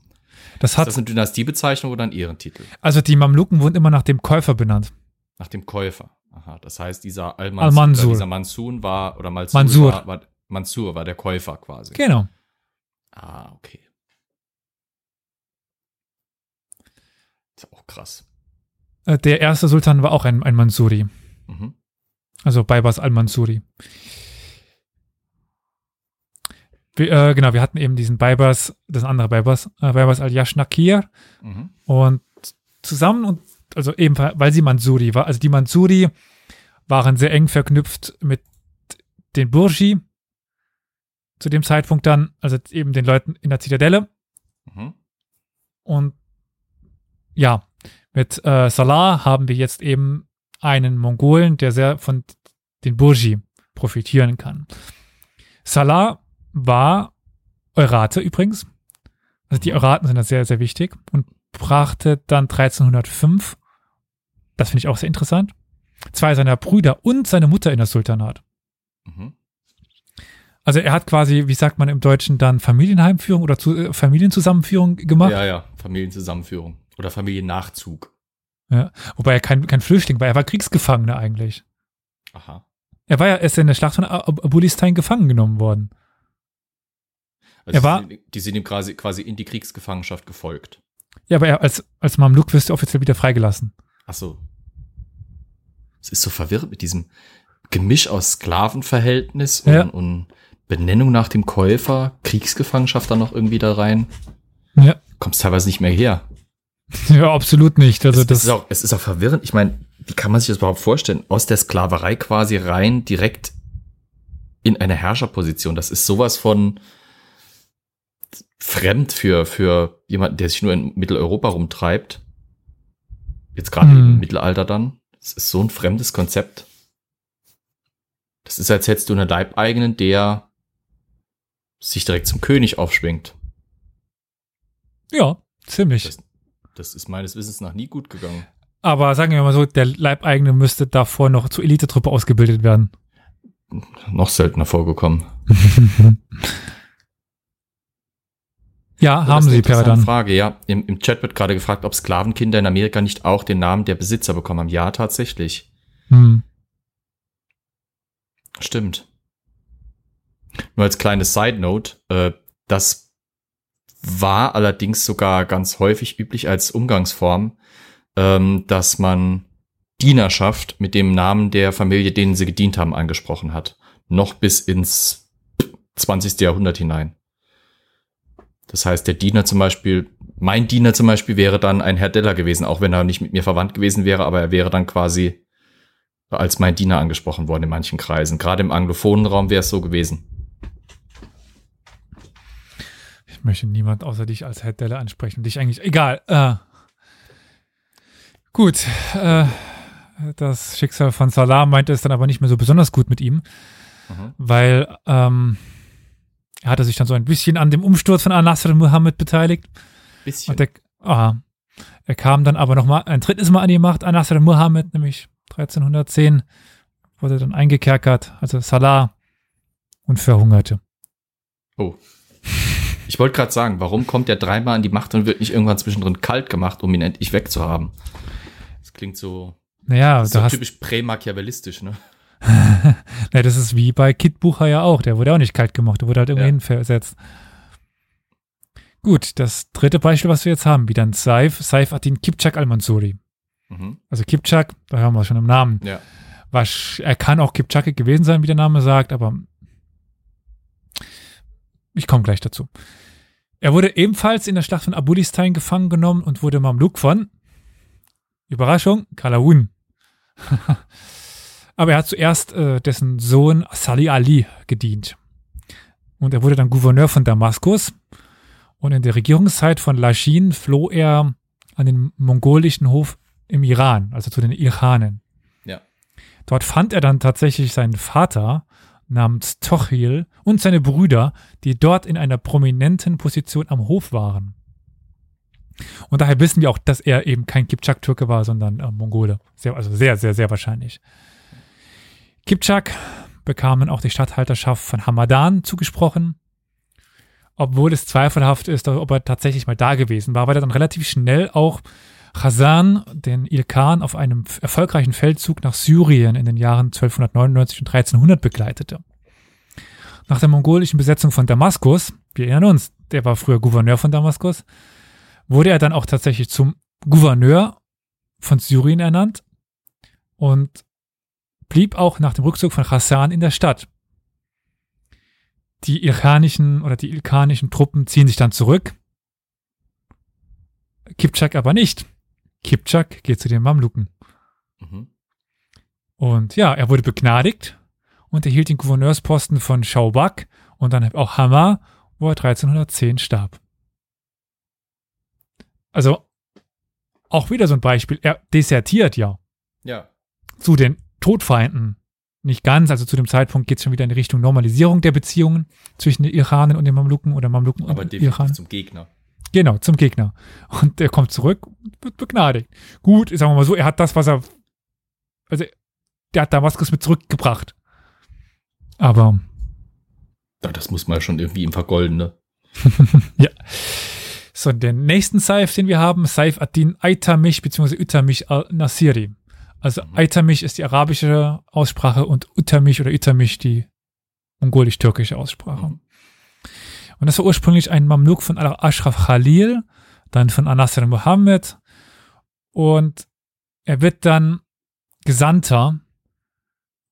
Das hat, ist das eine Dynastiebezeichnung oder ein Ehrentitel? Also die Mamluken wurden immer nach dem Käufer benannt. Nach dem Käufer. Aha, das heißt, dieser Al-Mansur, Al dieser Mansun war, oder Malsur Mansur. War, war, Mansur war der Käufer quasi. Genau. Ah, okay. ist auch krass. Äh, der erste Sultan war auch ein, ein Mansuri. Mhm. Also Baibas al-Mansuri. Äh, genau, wir hatten eben diesen Baibas, das andere Baibas, äh, Baibas al-Yashnakir. Mhm. Und zusammen und, also eben, weil sie Mansuri war, also die Mansuri waren sehr eng verknüpft mit den Burji zu dem Zeitpunkt dann, also eben den Leuten in der Zitadelle. Mhm. Und ja, mit äh, Salah haben wir jetzt eben einen Mongolen, der sehr von den Burji profitieren kann. Salah war Eurate übrigens. Also die Euraten sind da sehr, sehr wichtig und brachte dann 1305, das finde ich auch sehr interessant, zwei seiner Brüder und seine Mutter in das Sultanat. Mhm. Also er hat quasi, wie sagt man im Deutschen, dann Familienheimführung oder zu, äh, Familienzusammenführung gemacht. Ja, ja, Familienzusammenführung oder Familiennachzug. Ja, wobei er kein, kein Flüchtling war, er war Kriegsgefangener eigentlich. Aha. Er war ja erst in der Schlacht von Ab Abulistan gefangen genommen worden. Also Er war- die, sind- ihm quasi, quasi in die Kriegsgefangenschaft gefolgt. Ja, aber er als, als Mamluk wirst du offiziell wieder freigelassen. Ach so. Es ist so verwirrend mit diesem Gemisch aus Sklavenverhältnis und, Ja. und Benennung nach dem Käufer, Kriegsgefangenschaft dann noch irgendwie da rein. Ja. Kommst teilweise nicht mehr her. Ja, absolut nicht. Also es, das, ist auch, es ist auch verwirrend. Ich meine, wie kann man sich das überhaupt vorstellen? Aus der Sklaverei quasi rein direkt in eine Herrscherposition. Das ist sowas von fremd für, für jemanden, der sich nur in Mitteleuropa rumtreibt. Jetzt gerade Hm. im Mittelalter dann. Das ist so ein fremdes Konzept. Das ist, als hättest du einen Leibeigenen, der sich direkt zum König aufschwingt. ja, ziemlich. Das, das ist meines Wissens nach nie gut gegangen. Aber sagen wir mal so, der Leibeigene müsste davor noch zur Elitetruppe ausgebildet werden. Noch seltener vorgekommen. Ja, haben sie, Peradan. Frage, ja. Im, Im Chat wird gerade gefragt, ob Sklavenkinder in Amerika nicht auch den Namen der Besitzer bekommen haben. Ja, tatsächlich. Hm. Stimmt. Nur als kleine Side Note, äh, das war allerdings sogar ganz häufig üblich als Umgangsform, ähm, dass man Dienerschaft mit dem Namen der Familie, denen sie gedient haben, angesprochen hat. Noch bis ins 20. Jahrhundert hinein. Das heißt, der Diener zum Beispiel, mein Diener zum Beispiel wäre dann ein Herr Deller gewesen, auch wenn er nicht mit mir verwandt gewesen wäre, aber er wäre dann quasi als mein Diener angesprochen worden in manchen Kreisen. Gerade im anglophonen Raum wäre es so gewesen. Ich möchte niemand außer dich als Herr Delle ansprechen. Dich eigentlich, egal. Äh, gut, äh, das Schicksal von Salah meinte es dann aber nicht mehr so besonders gut mit ihm, Mhm. weil ähm, er hatte sich dann so ein bisschen an dem Umsturz von Al-Nasr Muhammad beteiligt. Bisschen. Und der, aha, er kam dann aber noch mal ein drittes Mal an die Macht. Al-Nasr Muhammad, nämlich 1310, wurde dann eingekerkert, also Salah, und verhungerte. oh. Ich wollte gerade sagen, warum kommt er dreimal an die Macht und wird nicht irgendwann zwischendrin kalt gemacht, um ihn endlich wegzuhaben? Das klingt so, Naja, das ist du so typisch prämachiavellistisch, ne? Ja, das ist wie bei Kit Bucher ja auch. Der wurde auch nicht kalt gemacht, der wurde halt irgendwie Ja. hinversetzt. Gut, das dritte Beispiel, was wir jetzt haben, wieder ein Saif, Saif Atin Kipchak al-Mansuri. Mhm. Also Kipchak, da hören wir schon im Namen. Ja. Was, er kann auch Kipchake gewesen sein, wie der Name sagt, aber ich komme gleich dazu. Er wurde ebenfalls in der Schlacht von Abulistan gefangen genommen und wurde Mamluk von, Überraschung, Kalawun. aber er hat zuerst äh, dessen Sohn Salih Ali gedient. Und er wurde dann Gouverneur von Damaskus. Und in der Regierungszeit von Lashin floh er an den mongolischen Hof im Iran, also zu den Irhanen. Ja. Dort fand er dann tatsächlich seinen Vater namens Tochil und seine Brüder, die dort in einer prominenten Position am Hof waren. Und daher wissen wir auch, dass er eben kein Kipchak-Türke war, sondern äh, Mongole. Sehr, also sehr, sehr, sehr wahrscheinlich. Kipchak bekamen auch die Statthalterschaft von Hamadan zugesprochen, obwohl es zweifelhaft ist, ob er tatsächlich mal da gewesen war, weil er dann relativ schnell auch Hasan, den Ilkhan, auf einem erfolgreichen Feldzug nach Syrien in den Jahren 1299 und 1300 begleitete. Nach der mongolischen Besetzung von Damaskus, wir erinnern uns, der war früher Gouverneur von Damaskus, wurde er dann auch tatsächlich zum Gouverneur von Syrien ernannt und blieb auch nach dem Rückzug von Hassan in der Stadt. Die iranischen oder die ilkanischen Truppen ziehen sich dann zurück. Kipchak aber nicht. Kipchak geht zu den Mamluken. Mhm. Und ja, er wurde begnadigt und erhielt den Gouverneursposten von Schaubak und dann auch Hamar, wo er 1310 starb. Also auch wieder so ein Beispiel. Er desertiert ja Ja. zu den Todfeinden. Nicht ganz, also zu dem Zeitpunkt geht es schon wieder in Richtung Normalisierung der Beziehungen zwischen den Iranern und den Mamluken oder Mamluken Aber und definitiv Iran. zum Gegner. Genau, zum Gegner. Und der kommt zurück und wird begnadigt. Gut, sagen wir mal so, er hat das, was er. Also, der hat Damaskus mit zurückgebracht. Aber, Ja, das muss man schon irgendwie ihm vergolden, ne? so, den nächsten Saif, den wir haben, Saif ad-Din Aitamish bzw. Utamish al-Nasiri. Also mhm. Aitamich ist die arabische Aussprache und Utamich oder Itamich die mongolisch-türkische Aussprache. Mhm. Und das war ursprünglich ein Mamluk von Ashraf Khalil, dann von Anasir Muhammad und er wird dann Gesandter,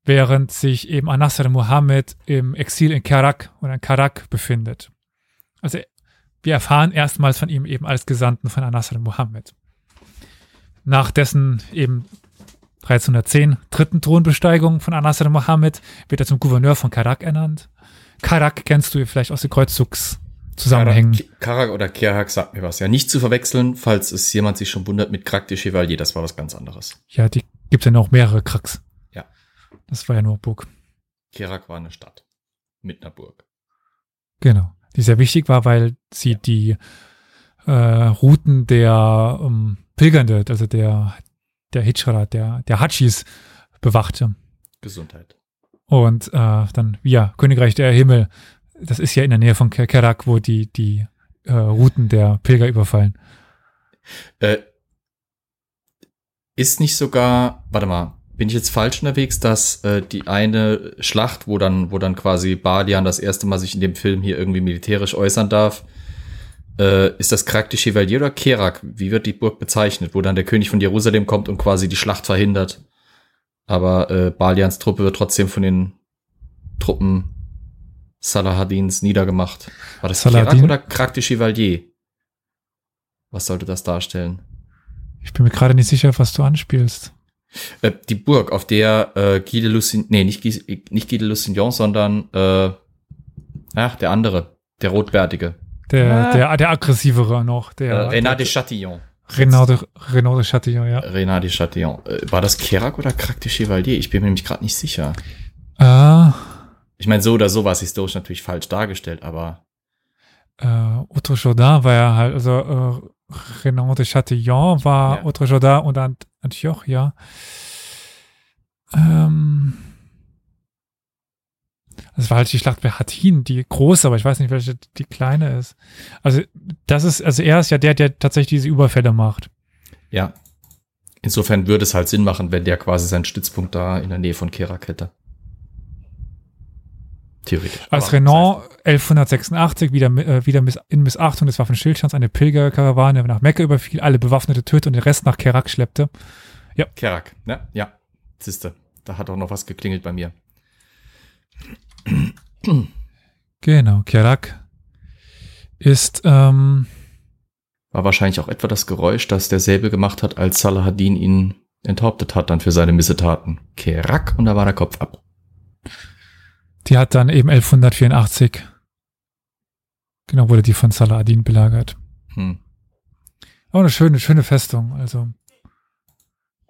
während sich eben Anasir Muhammad im Exil in Karak oder in Karak befindet. Also wir erfahren erstmals von ihm eben als Gesandten von Anasir Muhammad. Nach dessen eben 1310 dritten Thronbesteigung von Anasir Muhammad wird er zum Gouverneur von Karak ernannt. Karak kennst du vielleicht aus den Kreuzzugszusammenhängen. Karak, Karak oder Kerak sagt mir was. Ja, nicht zu verwechseln, falls es jemand sich schon wundert mit Krak de Chevalier. Das war was ganz anderes. Ja, die gibt ja noch mehrere Kraks. Ja. Das war ja nur Burg. Kerak war eine Stadt. Mit einer Burg. Genau. Die sehr wichtig war, weil sie ja. die äh, Routen der ähm, Pilgernde, also der, der Hitchra, der, der Hachis bewachte. Gesundheit. Und äh, dann, ja, Königreich der Himmel, das ist ja in der Nähe von Kerak, wo die, die äh, Routen der Pilger überfallen. Äh, ist nicht sogar, warte mal, bin ich jetzt falsch unterwegs, dass äh, die eine Schlacht, wo dann, wo dann quasi Balian das erste Mal sich in dem Film hier irgendwie militärisch äußern darf, äh, ist das Krak de Chevalier oder Kerak? Wie wird die Burg bezeichnet, wo dann der König von Jerusalem kommt und quasi die Schlacht verhindert? Aber äh, Balians Truppe wird trotzdem von den Truppen Salahadins niedergemacht. War das Saladin? Kerak oder Krak de Chevalier? Was sollte das darstellen? Ich bin mir gerade nicht sicher, was du anspielst. Äh, die Burg, auf der äh, Guy de Lusignan, nee, nicht, Guy, nicht Guy de Lusignan, sondern äh, ach, der andere, der Rotbärtige. Der, ah. der, der aggressivere noch. Der, äh, Renat de Chatillon. Renard de, Chatillon, ja. Renard de Chatillon. Äh, war das Kerak oder Crac de Chevalier? Ich bin mir nämlich gerade nicht sicher. Ah. Ich meine, so oder so war es historisch natürlich falsch dargestellt, aber. Äh, Otto Jourdain war ja halt, also äh, Renard de Chatillon war ja. Otto Jourdain und Ant Antioch, ja. Ähm. Das war halt die Schlacht bei Hattin, die große, aber ich weiß nicht, welche die kleine ist. Also, das ist, also er ist ja der, der tatsächlich diese Überfälle macht. Ja. Insofern würde es halt Sinn machen, wenn der quasi seinen Stützpunkt da in der Nähe von Kerak hätte. Theoretisch. Als Renan 1186 wieder, äh, wieder in Missachtung des Waffenschildstands eine Pilgerkarawane nach Mekka überfiel, alle Bewaffnete tötete und den Rest nach Kerak schleppte. Ja. Kerak, ne? Ja. Siehste, da hat auch noch was geklingelt bei mir. Genau, Kerak ist ähm, war wahrscheinlich auch etwa das Geräusch, das der Säbel gemacht hat, als Salahadin ihn enthauptet hat dann für seine Missetaten. Kerak und da war der Kopf ab. Die hat dann eben 1184 genau wurde die von Salahadin belagert. Hm. Auch eine schöne, schöne Festung, also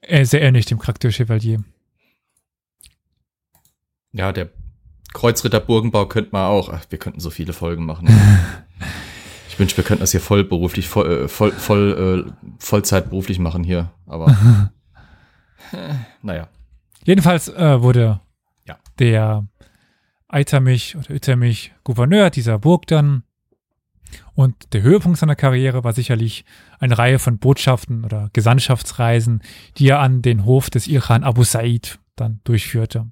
sehr ähnlich dem Charakter Chevalier. Ja, der Kreuzritter Burgenbau könnte man auch. Ach, wir könnten so viele Folgen machen. ich wünsche, wir könnten das hier voll beruflich, voll, äh, voll, voll äh, Vollzeit beruflich machen hier. Aber äh, naja. Jedenfalls äh, wurde ja. der Eitamich oder Utermich Gouverneur dieser Burg dann. Und der Höhepunkt seiner Karriere war sicherlich eine Reihe von Botschaften oder Gesandtschaftsreisen, die er an den Hof des Irkhan Abu Said dann durchführte.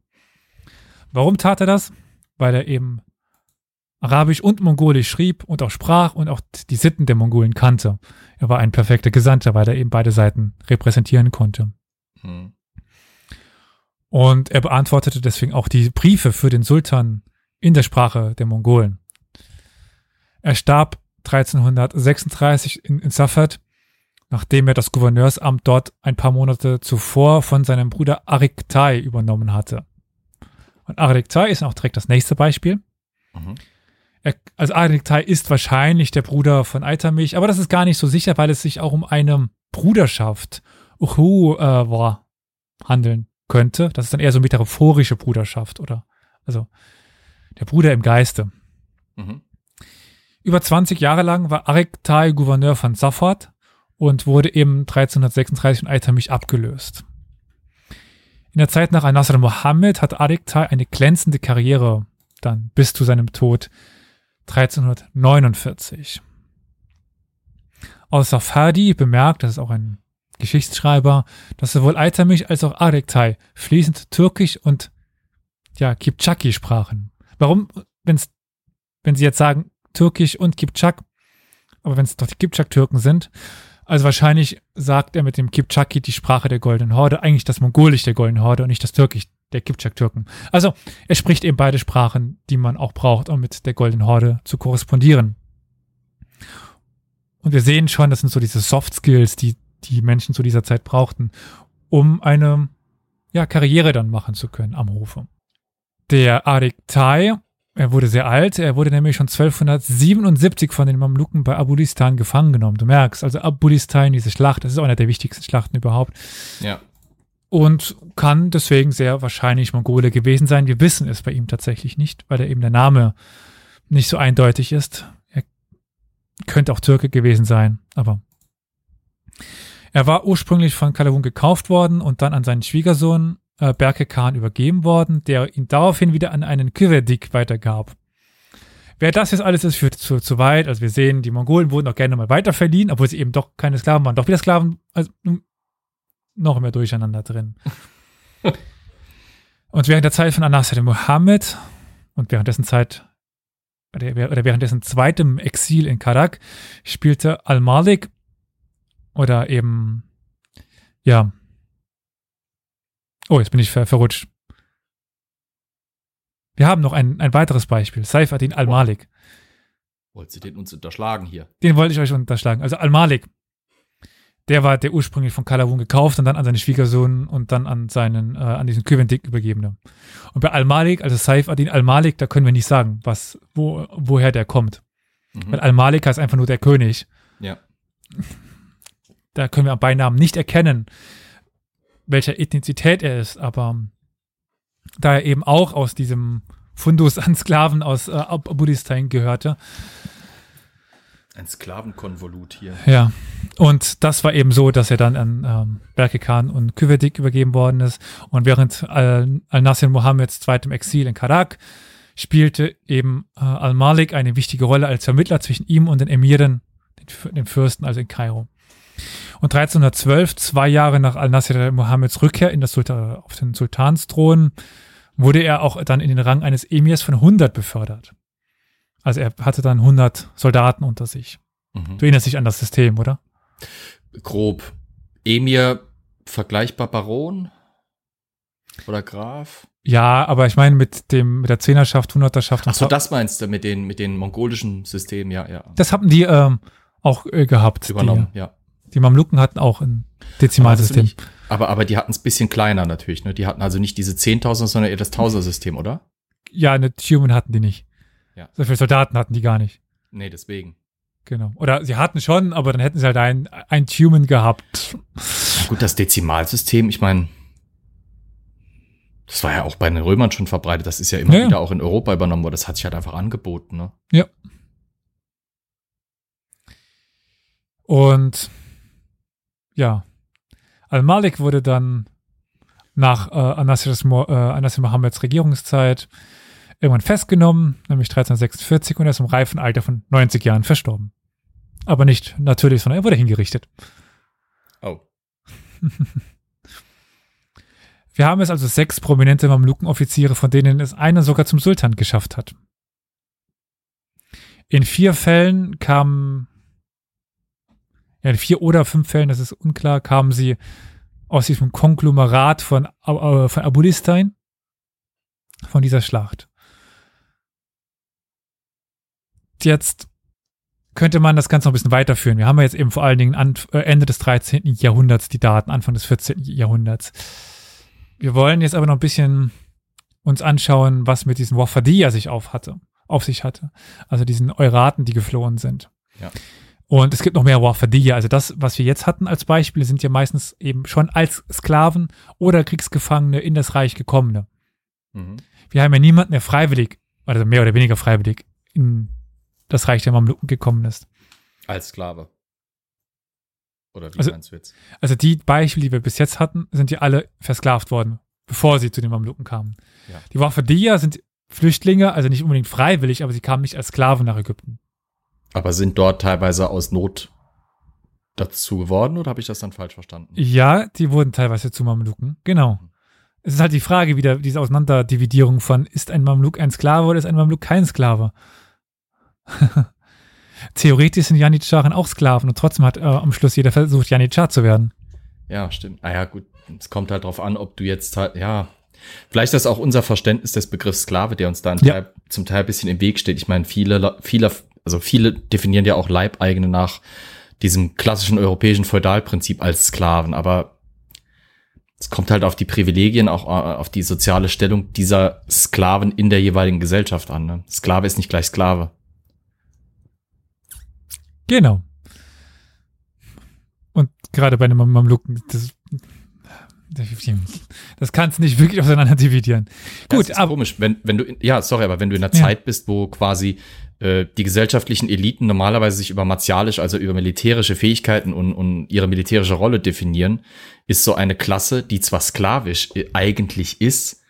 Warum tat er das? Weil er eben Arabisch und Mongolisch schrieb und auch sprach und auch die Sitten der Mongolen kannte. Er war ein perfekter Gesandter, weil er eben beide Seiten repräsentieren konnte. Hm. Und er beantwortete deswegen auch die Briefe für den Sultan in der Sprache der Mongolen. Er starb 1336 in, in Safed, nachdem er das Gouverneursamt dort ein paar Monate zuvor von seinem Bruder Arik Tai übernommen hatte. Und Aradiktai ist auch direkt das nächste Beispiel. Mhm. Er, also Aradiktai ist wahrscheinlich der Bruder von Aitamich, aber das ist gar nicht so sicher, weil es sich auch um eine Bruderschaft Uhu äh, war, handeln könnte. Das ist dann eher so metaphorische Bruderschaft oder also der Bruder im Geiste. Mhm. Über 20 Jahre lang war Arektai Gouverneur von Safat und wurde eben 1336 von Aitamich abgelöst. In der Zeit nach Al-Nasr Mohammed hat Arik-Tai eine glänzende Karriere dann bis zu seinem Tod 1349. Außer Fadi bemerkt, das ist auch ein Geschichtsschreiber, dass sowohl Aytamisch als auch Arektay fließend Türkisch und ja, Kipchaki sprachen. Warum, wenn's, wenn sie jetzt sagen Türkisch und Kipchak, aber wenn es doch die Kipchak-Türken sind, also wahrscheinlich sagt er mit dem Kipchaki die Sprache der Goldenen Horde, eigentlich das Mongolisch der Goldenen Horde und nicht das Türkisch der Kipchak-Türken. Also er spricht eben beide Sprachen, die man auch braucht, um mit der Goldenen Horde zu korrespondieren. Und wir sehen schon, das sind so diese Soft Skills, die die Menschen zu dieser Zeit brauchten, um eine ja, Karriere dann machen zu können am Hofe. Der Arik Tai, er wurde sehr alt, er wurde nämlich schon 1277 von den Mamluken bei Abulistan gefangen genommen. Du merkst, also Abulistan, diese Schlacht, das ist auch eine der wichtigsten Schlachten überhaupt. Ja. Und kann deswegen sehr wahrscheinlich Mongole gewesen sein. Wir wissen es bei ihm tatsächlich nicht, weil er eben der Name nicht so eindeutig ist. Könnte auch Türke gewesen sein, aber er war ursprünglich von Kalawun gekauft worden und dann an seinen Schwiegersohn äh, Berke Khan übergeben worden, der ihn daraufhin wieder an einen Kyvedik weitergab. Wer das jetzt alles ist, führt zu, zu weit. Also wir sehen, die Mongolen wurden auch gerne mal weiter verliehen, obwohl sie eben doch keine Sklaven waren. Doch wieder Sklaven, also noch mehr Durcheinander drin. und während der Zeit von Anasir Mohammed und währenddessen Zeit oder während dessen zweitem Exil in Karak spielte Al-Malik oder eben, ja. Oh, jetzt bin ich ver verrutscht. Wir haben noch ein, ein weiteres Beispiel. Saif ad-Din Al-Malik. Wollt ihr den uns unterschlagen hier? Den wollte ich euch unterschlagen. Also Al-Malik der war der ursprünglich von Kalawun gekauft und dann an seine Schwiegersohn und dann an seinen, äh, an diesen Küvendik übergebene. Und bei Al-Malik, also Saif Adin Al-Malik, da können wir nicht sagen, was, wo, woher der kommt. Mhm. Weil Al-Malik heißt einfach nur der König. Ja. Da können wir am Beinamen nicht erkennen, welcher Ethnizität er ist, aber da er eben auch aus diesem Fundus an Sklaven aus äh, Buddhistan gehörte, ein Sklavenkonvolut hier. Ja, und das war eben so, dass er dann an ähm, Berke Khan und Küvedik übergeben worden ist. Und während Al-Nasir Mohammeds zweitem Exil in Karak spielte eben äh, Al-Malik eine wichtige Rolle als Vermittler zwischen ihm und den Emiren, den, den Fürsten, also in Kairo. Und 1312, zwei Jahre nach Al-Nasir Mohammeds Rückkehr in das Sultan, auf den Sultansthron, wurde er auch dann in den Rang eines Emirs von 100 befördert. Also er hatte dann 100 Soldaten unter sich. Mhm. Du erinnerst dich an das System, oder? Grob. Emir vergleichbar Baron oder Graf? Ja, aber ich meine mit dem mit der Zehnerschaft, Hunderterschaft. Ach so, das meinst du mit den mit den mongolischen Systemen, ja, ja. Das haben die ähm, auch äh, gehabt. Übernommen, die, ja. Die Mamluken hatten auch ein Dezimalsystem. Aber, aber, die hatten es bisschen kleiner natürlich, ne? Die hatten also nicht diese Zehntausender, sondern eher das Tausendsystem, oder? Ja, eine Tumen hatten die nicht. Ja. So viele Soldaten hatten die gar nicht. Nee, deswegen. Genau. Oder sie hatten schon, aber dann hätten sie halt ein, ein Tumen gehabt. Ja, gut, das Dezimalsystem, ich meine, das war ja auch bei den Römern schon verbreitet. Das ist ja immer ja. wieder auch in Europa übernommen worden. Das hat sich halt einfach angeboten, ne? Ja. Und ja, Al-Malik wurde dann nach äh, Anasir, äh, Anasir Mohammeds Regierungszeit irgendwann festgenommen, nämlich 1346 und er ist im reifen Alter von 90 Jahren verstorben. Aber nicht natürlich, sondern er wurde hingerichtet. Oh. Wir haben es also sechs prominente Mamlukenoffiziere, von denen es einer sogar zum Sultan geschafft hat. In vier Fällen kamen, in vier oder fünf Fällen, das ist unklar, kamen sie aus diesem Konglomerat von, von Abulistan, von dieser Schlacht. jetzt könnte man das Ganze noch ein bisschen weiterführen. Wir haben ja jetzt eben vor allen Dingen äh, Ende des 13. Jahrhunderts die Daten, Anfang des 14. Jahrhunderts. Wir wollen jetzt aber noch ein bisschen uns anschauen, was mit diesen Wafadia sich auf hatte, auf sich hatte. Also diesen Euraten, die geflohen sind. Ja. Und es gibt noch mehr Wafadia. Also das, was wir jetzt hatten als Beispiel, sind ja meistens eben schon als Sklaven oder Kriegsgefangene in das Reich gekommene. Mhm. Wir haben ja niemanden, der freiwillig, also mehr oder weniger freiwillig, in das Reich der Mamluken gekommen ist. Als Sklave. Oder wie also, meinst du jetzt? Also die Beispiele, die wir bis jetzt hatten, sind ja alle versklavt worden, bevor sie zu den Mamluken kamen. Ja. Die Wafadiya sind Flüchtlinge, also nicht unbedingt freiwillig, aber sie kamen nicht als Sklaven nach Ägypten. Aber sind dort teilweise aus Not dazu geworden oder habe ich das dann falsch verstanden? Ja, die wurden teilweise zu Mamluken, genau. Es ist halt die Frage wieder, diese Auseinanderdividierung von, ist ein Mamluk ein Sklave oder ist ein Mamluk kein Sklave? Theoretisch sind Janitscharen auch Sklaven und trotzdem hat äh, am Schluss jeder versucht, Janitschar zu werden. Ja, stimmt. Ah ja, gut. Es kommt halt drauf an, ob du jetzt halt, ja, vielleicht ist das auch unser Verständnis des Begriffs Sklave, der uns da ja. Teil, zum Teil ein bisschen im Weg steht. Ich meine, viele, viele, also viele definieren ja auch Leibeigene nach diesem klassischen europäischen Feudalprinzip als Sklaven, aber es kommt halt auf die Privilegien, auch äh, auf die soziale Stellung dieser Sklaven in der jeweiligen Gesellschaft an. Ne? Sklave ist nicht gleich Sklave. Genau. Und gerade bei einem Mamluken, das, das kannst du nicht wirklich auseinander dividieren. Gut, aber komisch, wenn, wenn du, ja, sorry, aber wenn du in einer ja. Zeit bist, wo quasi äh, die gesellschaftlichen Eliten normalerweise sich über martialisch, also über militärische Fähigkeiten und, und ihre militärische Rolle definieren, ist so eine Klasse, die zwar sklavisch eigentlich ist,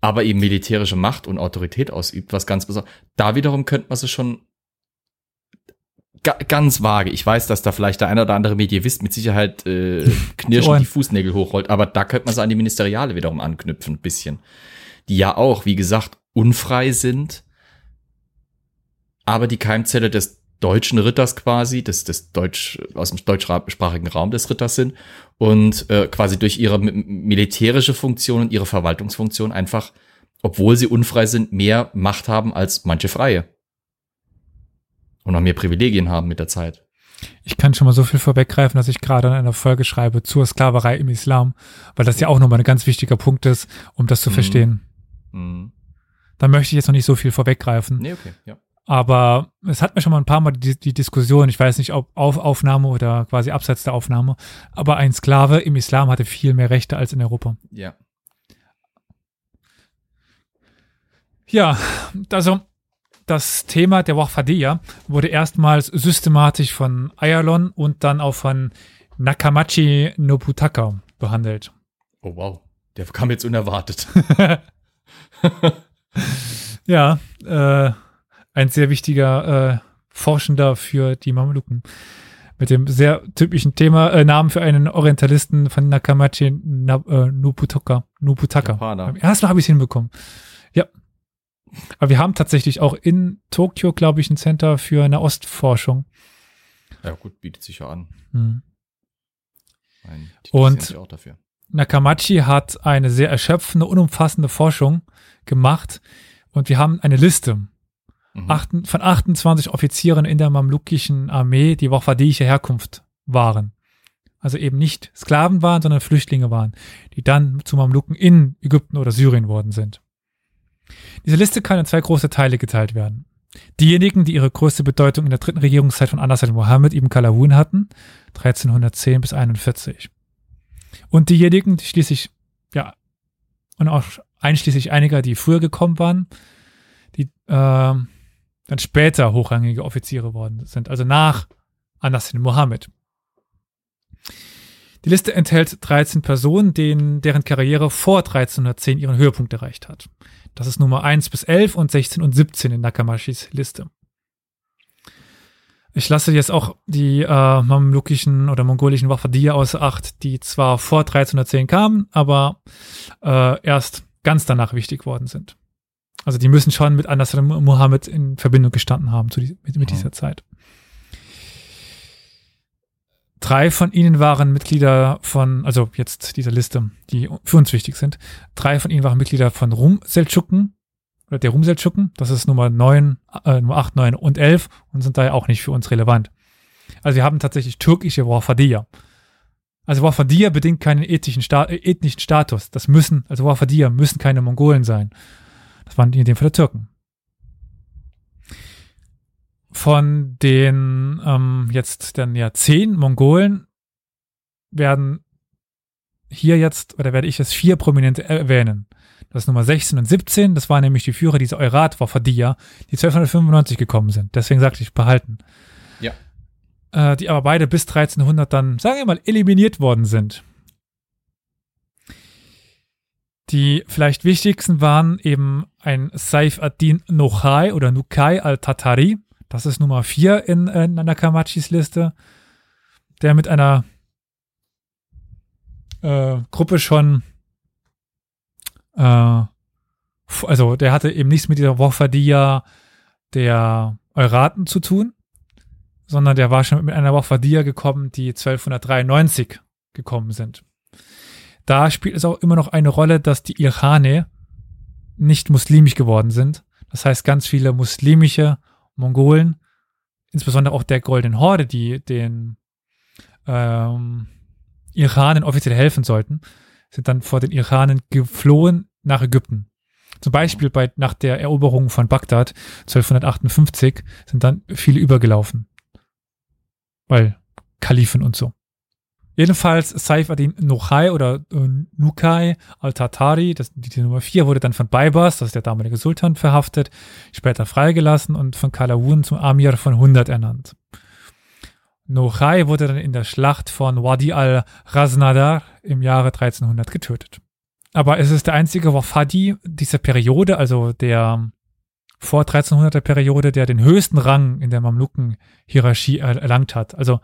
aber eben militärische Macht und Autorität ausübt, was ganz besonders. Da wiederum könnte man sie schon ga ganz vage. Ich weiß, dass da vielleicht der eine oder andere Medievist mit Sicherheit äh, knirschend die Fußnägel hochrollt, aber da könnte man so an die Ministeriale wiederum anknüpfen, ein bisschen. Die ja auch, wie gesagt, unfrei sind, aber die Keimzelle des deutschen Ritters quasi, des, des Deutsch, aus dem deutschsprachigen Raum des Ritters sind und äh, quasi durch ihre militärische Funktion und ihre Verwaltungsfunktion einfach, obwohl sie unfrei sind, mehr Macht haben als manche Freie. Und auch mehr Privilegien haben mit der Zeit. Ich kann schon mal so viel vorweggreifen, dass ich gerade in einer Folge schreibe zur Sklaverei im Islam, weil das ja auch nochmal ein ganz wichtiger Punkt ist, um das zu mhm. verstehen. Mhm. Da möchte ich jetzt noch nicht so viel vorweggreifen. Nee, okay, ja. Aber es hat mir schon mal ein paar Mal die, die Diskussion, ich weiß nicht, ob auf Aufnahme oder quasi abseits der Aufnahme, aber ein Sklave im Islam hatte viel mehr Rechte als in Europa. Ja. Ja, also das Thema der Wahfadiyya wurde erstmals systematisch von Ayalon und dann auch von Nakamachi Nobutaka behandelt. Oh wow, der kam jetzt unerwartet. ja, äh, ein sehr wichtiger äh, Forschender für die Mameluken. Mit dem sehr typischen Thema, äh, Namen für einen Orientalisten von Nakamachi Na, äh, Nobutaka. Nobutaka. Japaner. Erst habe ich es hinbekommen. Ja. Aber wir haben tatsächlich auch in Tokio, glaube ich, ein Center für eine Ostforschung. Ja, gut, bietet sich ja an. Mhm. Nein, Und Nakamachi hat eine sehr erschöpfende, unumfassende Forschung gemacht. Und wir haben eine Liste mhm. achten, von 28 Offizieren in der mamlukischen Armee, die wafadische Herkunft waren. Also eben nicht Sklaven waren, sondern Flüchtlinge waren, die dann zu Mamluken in Ägypten oder Syrien worden sind. Diese Liste kann in zwei große Teile geteilt werden. Diejenigen, die ihre größte Bedeutung in der dritten Regierungszeit von Anas al-Muhammad ibn Kalawun hatten, 1310 bis 41. Und diejenigen, die schließlich, ja, und auch einschließlich einiger, die früher gekommen waren, die äh, dann später hochrangige Offiziere worden sind, also nach Anas Muhammad. Die Liste enthält 13 Personen, denen, deren Karriere vor 1310 ihren Höhepunkt erreicht hat. Das ist Nummer 1 bis 11 und 16 und 17 in Nakamashis Liste. Ich lasse jetzt auch die äh, mamlukischen oder mongolischen Wafadiya außer Acht, die zwar vor 1310 kamen, aber äh, erst ganz danach wichtig worden sind. Also die müssen schon mit Anas Muhammad in Verbindung gestanden haben zu mit, mit dieser Zeit. Drei von ihnen waren Mitglieder von, also jetzt dieser Liste, die für uns wichtig sind. Drei von ihnen waren Mitglieder von Rum-Seldschuken oder der Rum-Seldschuken. Das ist Nummer neun, äh, Nummer acht, neun und elf und sind daher auch nicht für uns relevant. Also wir haben tatsächlich türkische Wafadiya. Also Wafadiya bedingt keinen ethnischen, Sta äh, ethnischen Status. Das müssen, also Wafadiya müssen keine Mongolen sein. Das waren in dem Fall Türken. Von den ähm, jetzt dann ja zehn Mongolen werden hier jetzt, oder werde ich jetzt vier Prominente erwähnen. Das ist Nummer 16 und 17, das waren nämlich die Führer dieser Eurat Wafadia, die 1295 gekommen sind. Deswegen sagte ich behalten. Ja. Äh, die aber beide bis 1300 dann, sagen wir mal, eliminiert worden sind. Die vielleicht wichtigsten waren eben ein Saif ad-Din Nochai oder Nukai al-Tatari. Das ist Nummer 4 in, in Nakamachis Liste. der mit einer äh, Gruppe schon, äh, also der hatte eben nichts mit dieser Woffadia der Euraten zu tun, sondern der war schon mit einer Woffadia gekommen, die 1293 gekommen sind. Da spielt es auch immer noch eine Rolle, dass die Irane nicht muslimisch geworden sind. Das heißt, ganz viele muslimische Mongolen, insbesondere auch der Golden Horde, die den ähm, Iranen offiziell helfen sollten, sind dann vor den Iranen geflohen nach Ägypten. Zum Beispiel bei, nach der Eroberung von Bagdad 1258 sind dann viele übergelaufen. Weil Kalifen und so. Jedenfalls Saif ad-Din Nochai oder äh, Nukai al-Tatari, das, die, Nummer 4, wurde dann von Baibars, das ist der damalige Sultan, verhaftet, später freigelassen und von Kalawun zum Amir von 100 ernannt. Nochai wurde dann in der Schlacht von Wadi al-Raznadar im Jahre 1300 getötet. Aber es ist der einzige Wafadi dieser Periode, also der vor 1300er Periode, der den höchsten Rang in der Mamluken-Hierarchie erlangt hat. Also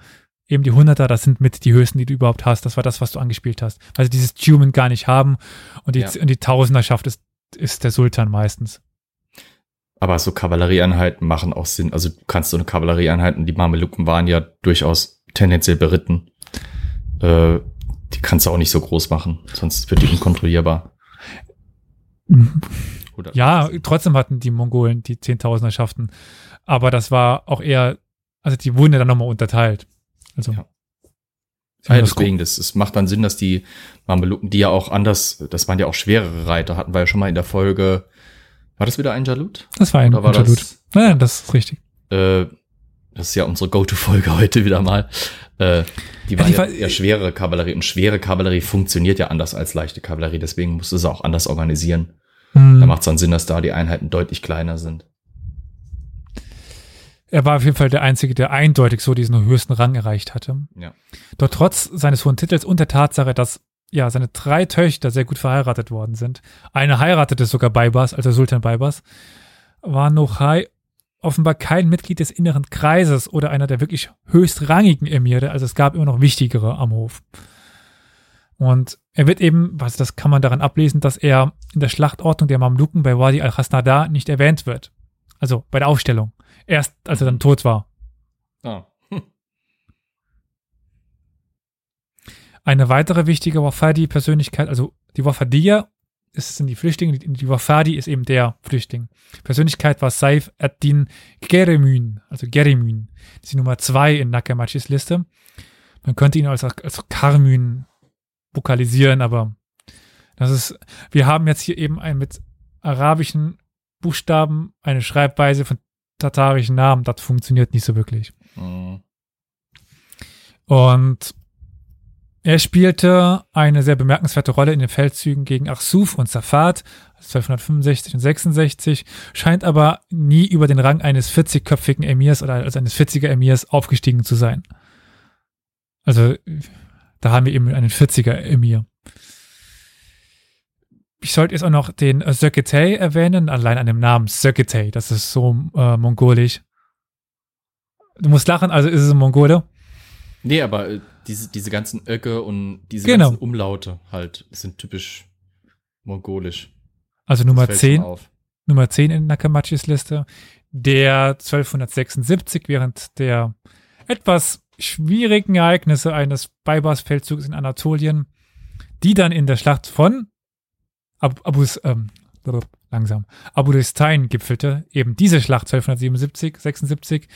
eben die Hunderter, das sind mit die höchsten, die du überhaupt hast. Das war das, was du angespielt hast. Weil sie dieses Tumen gar nicht haben und die, ja. und die Tausenderschaft ist, ist der Sultan meistens. Aber so Kavallerieeinheiten machen auch Sinn. Also du kannst so eine Kavallerieeinheit, und die Mameluken waren ja durchaus tendenziell beritten. Äh, die kannst du auch nicht so groß machen, sonst wird die unkontrollierbar. Oder ja, trotzdem hatten die Mongolen die Zehntausenderschaften. Aber das war auch eher, also die wurden ja dann nochmal unterteilt. Also. Ja. Ja, deswegen, das, das macht dann Sinn, dass die Mameluken, die ja auch anders, das waren ja auch schwerere Reiter, hatten wir ja schon mal in der Folge, war das wieder ein Jalut? Das war ein, Oder war Jalut. Das, Nein, das ist richtig. Äh, das ist ja unsere Go-To-Folge heute wieder mal. Äh, die war ja, ja, ja schwere Kavallerie und schwere Kavallerie funktioniert ja anders als leichte Kavallerie, deswegen musst du es auch anders organisieren. Mhm. Da macht es dann Sinn, dass da die Einheiten deutlich kleiner sind. Er war auf jeden Fall der Einzige, der eindeutig so diesen höchsten Rang erreicht hatte. Ja. Doch trotz seines hohen Titels und der Tatsache, dass ja seine drei Töchter sehr gut verheiratet worden sind, eine heiratete sogar Baibas, also Sultan Baibas, war Nochai offenbar kein Mitglied des inneren Kreises oder einer der wirklich höchstrangigen Emire, also es gab immer noch wichtigere am Hof. Und er wird eben, was das kann man daran ablesen, dass er in der Schlachtordnung der Mamluken bei Wadi al-Hasnada nicht erwähnt wird. Also bei der Aufstellung. Erst als er dann tot war. Ah. Hm. Eine weitere wichtige Wafadi-Persönlichkeit, also die Wafadiya sind die Flüchtlinge, die Wafadi ist eben der Flüchtling. Persönlichkeit war Saif ad-Din Geremün, also Geremün. Das ist die Nummer zwei in Nakamachis Liste. Man könnte ihn als, als Karmün vokalisieren, aber das ist, wir haben jetzt hier eben ein mit arabischen Buchstaben eine Schreibweise von tatarischen Namen. Das funktioniert nicht so wirklich. Mhm. Und er spielte eine sehr bemerkenswerte Rolle in den Feldzügen gegen Arsuf und Safat 1265 und 66, scheint aber nie über den Rang eines 40-köpfigen Emirs oder also eines 40er Emirs aufgestiegen zu sein. Also da haben wir eben einen 40er Emir. Ich sollte jetzt auch noch den Söketei erwähnen, allein an dem Namen Söketei, das ist so äh, mongolisch. Du musst lachen, also ist es ein Mongole? Nee, aber äh, diese, diese ganzen Öcke und diese genau. ganzen Umlaute halt sind typisch mongolisch. Also Nummer 10. Nummer 10 in Nakamachis Liste. Der 1276 während der etwas schwierigen Ereignisse eines Baibars-Feldzugs in Anatolien, die dann in der Schlacht von Ab Abus, ähm, langsam, Abulistain gipfelte, eben diese Schlacht 1277, 76,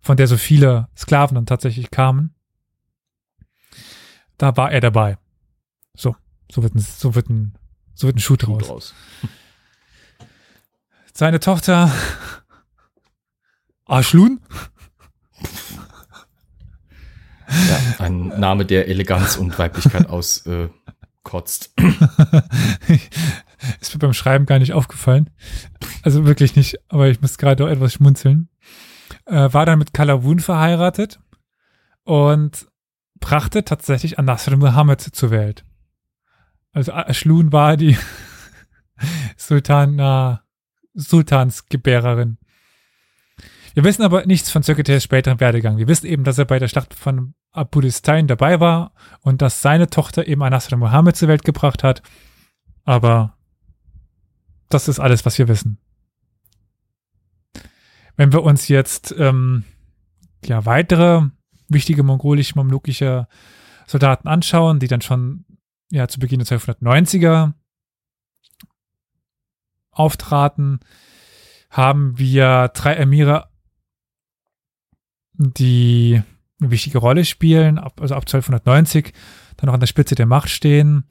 von der so viele Sklaven dann tatsächlich kamen da war er dabei. So, so wird ein, so wird ein, so wird ein Shoot, Shoot raus. Seine Tochter Arschlun? Ja, ein Name, der Eleganz und Weiblichkeit auskotzt. Äh, ist mir beim Schreiben gar nicht aufgefallen. Also wirklich nicht, aber ich muss gerade auch etwas schmunzeln. Äh, war dann mit Kalawun verheiratet und brachte tatsächlich An-Nasr Muhammad zur Welt. Also Ashlun war die Sultana, Sultansgebärerin. Wir wissen aber nichts von Zöketes späteren Werdegang. Wir wissen eben, dass er bei der Schlacht von Abudistain dabei war und dass seine Tochter eben Anasra Mohammed zur Welt gebracht hat. Aber das ist alles, was wir wissen. Wenn wir uns jetzt ähm, ja weitere wichtige mongolisch-mamlukische Soldaten anschauen, die dann schon ja zu Beginn der 1290er auftraten, haben wir drei Emire, die eine wichtige Rolle spielen, ab, also ab 1290 dann noch an der Spitze der Macht stehen.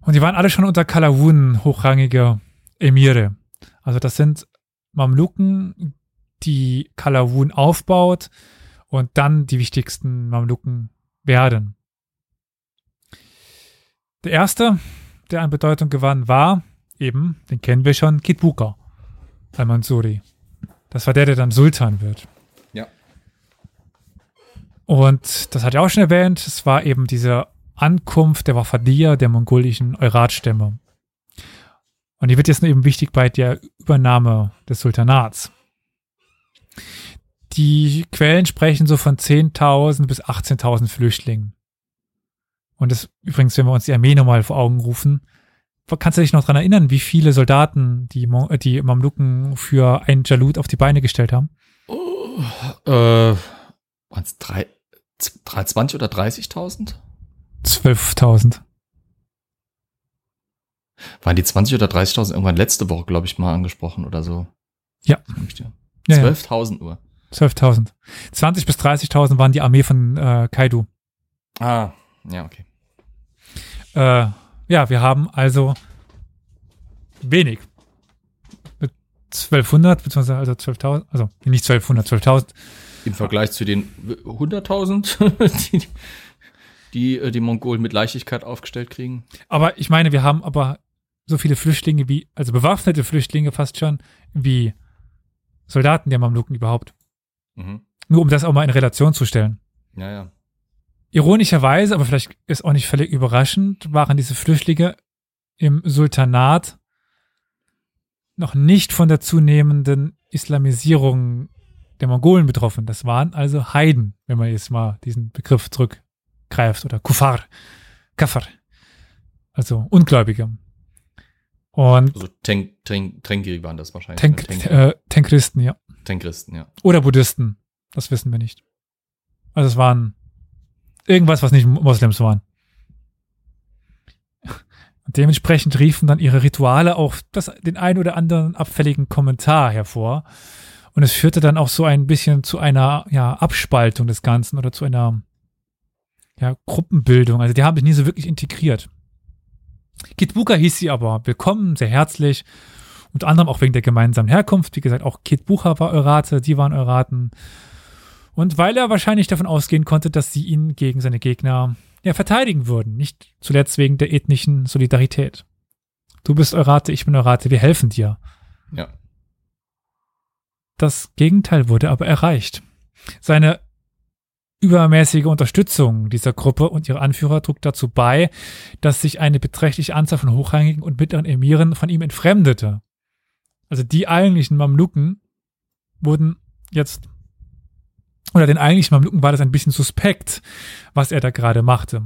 Und die waren alle schon unter Kalawun hochrangige Emire. Also das sind Mamluken, die Kalawun aufbaut und dann die wichtigsten Mamluken werden. Der erste, der an Bedeutung gewann, war eben, den kennen wir schon, Kitbuka al-Mansuri. Das war der, der dann Sultan wird. Und das hat er auch schon erwähnt, es war eben diese Ankunft der Wafadia, der mongolischen Eurat-Stämme. Und die wird jetzt eben wichtig bei der Übernahme des Sultanats. Die Quellen sprechen so von 10.000 bis 18.000 Flüchtlingen. Und das übrigens, wenn wir uns die Armee nochmal vor Augen rufen, kannst du dich noch daran erinnern, wie viele Soldaten die, die Mamluken für ein Jalut auf die Beine gestellt haben? Oh, äh, waren es 20 oder 30.000? 12.000. Waren die 20 oder 30.000 irgendwann letzte Woche, glaube ich, mal angesprochen oder so? Ja. 12.000 Uhr. 12.000. 20 bis 30.000 waren die Armee von äh, Kaidu. Ah, ja, okay. Äh, ja, wir haben also wenig. Mit 1200, beziehungsweise also 12.000, also nicht 1200, 12.000. Im Vergleich zu den 100.000, die, die äh, die Mongolen mit Leichtigkeit aufgestellt kriegen. Aber ich meine, wir haben aber so viele Flüchtlinge wie, also bewaffnete Flüchtlinge fast schon, wie Soldaten der Mamluken überhaupt. Mhm. Nur um das auch mal in Relation zu stellen. Ja, ja. Ironischerweise, aber vielleicht ist auch nicht völlig überraschend, waren diese Flüchtlinge im Sultanat noch nicht von der zunehmenden Islamisierung der Mongolen betroffen. Das waren also Heiden, wenn man jetzt mal diesen Begriff zurückgreift, oder Kufar, Kafar, also Ungläubige. Und also Tenk, Tenk, Tenkiri waren das wahrscheinlich. Tenk, ne? äh, Tenkristen, ja. Tenkristen, ja. Oder Buddhisten, das wissen wir nicht. Also es waren Irgendwas, was nicht Moslems waren. Und dementsprechend riefen dann ihre Rituale auch das, den ein oder anderen abfälligen Kommentar hervor. Und es führte dann auch so ein bisschen zu einer ja, Abspaltung des Ganzen oder zu einer ja, Gruppenbildung. Also die haben sich nie so wirklich integriert. Kitbuka hieß sie aber willkommen, sehr herzlich. Unter anderem auch wegen der gemeinsamen Herkunft. Wie gesagt, auch Kitbucha war Eurate, die waren Euraten. Und weil er wahrscheinlich davon ausgehen konnte, dass sie ihn gegen seine Gegner ja, verteidigen würden, nicht zuletzt wegen der ethnischen Solidarität. Du bist Eurate, ich bin Eurate, wir helfen dir. Ja. Das Gegenteil wurde aber erreicht. Seine übermäßige Unterstützung dieser Gruppe und ihrer Anführer trug dazu bei, dass sich eine beträchtliche Anzahl von hochrangigen und mittleren Emiren von ihm entfremdete. Also die eigentlichen Mamluken wurden jetzt oder den eigentlichen Mamluken war das ein bisschen suspekt, was er da gerade machte.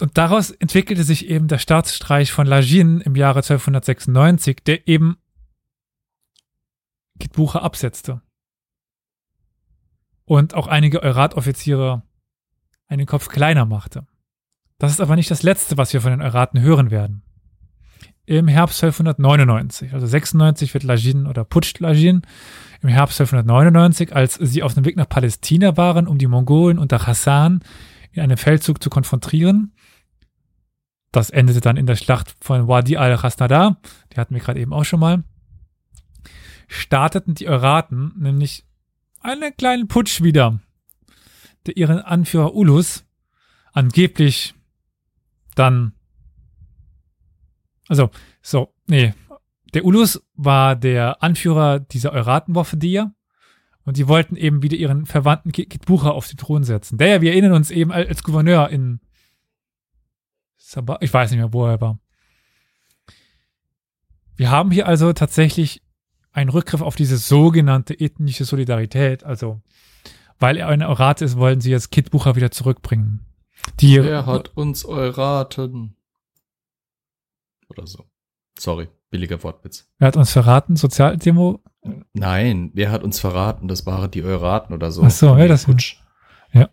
Und daraus entwickelte sich eben der Staatsstreich von Lajin im Jahre 1296, der eben Kitbucha absetzte. Und auch einige Eurat-Offiziere einen Kopf kleiner machte. Das ist aber nicht das Letzte, was wir von den Euraten hören werden. Im Herbst 1299, also 96 wird Lajin oder putscht Lajin im Herbst 1299, als sie auf dem Weg nach Palästina waren, um die Mongolen unter Hassan in einem Feldzug zu konfrontieren. Das endete dann in der Schlacht von Wadi al-Hasnada, die hatten wir gerade eben auch schon mal. Starteten die Euraten nämlich einen kleinen Putsch wieder, der ihren Anführer Ulus angeblich dann, also, so, nee, der Ulus war der Anführer dieser Euratenwaffe und die wollten eben wieder ihren Verwandten Kitbucha auf den Thron setzen. Der ja, wir erinnern uns eben als Gouverneur in Sabah, ich weiß nicht mehr, wo er war. Wir haben hier also tatsächlich ein Rückgriff auf diese sogenannte ethnische Solidarität. Also, weil er eine Eurate ist, wollen sie jetzt Kidbucher wieder zurückbringen. Die, Wer hat uns Euraten? Oder so. Sorry, billiger Wortwitz. Wer hat uns verraten? Sozialdemo? Nein, wer hat uns verraten? Das waren die Euraten oder so. Ach so, ja, das Putsch. Ja.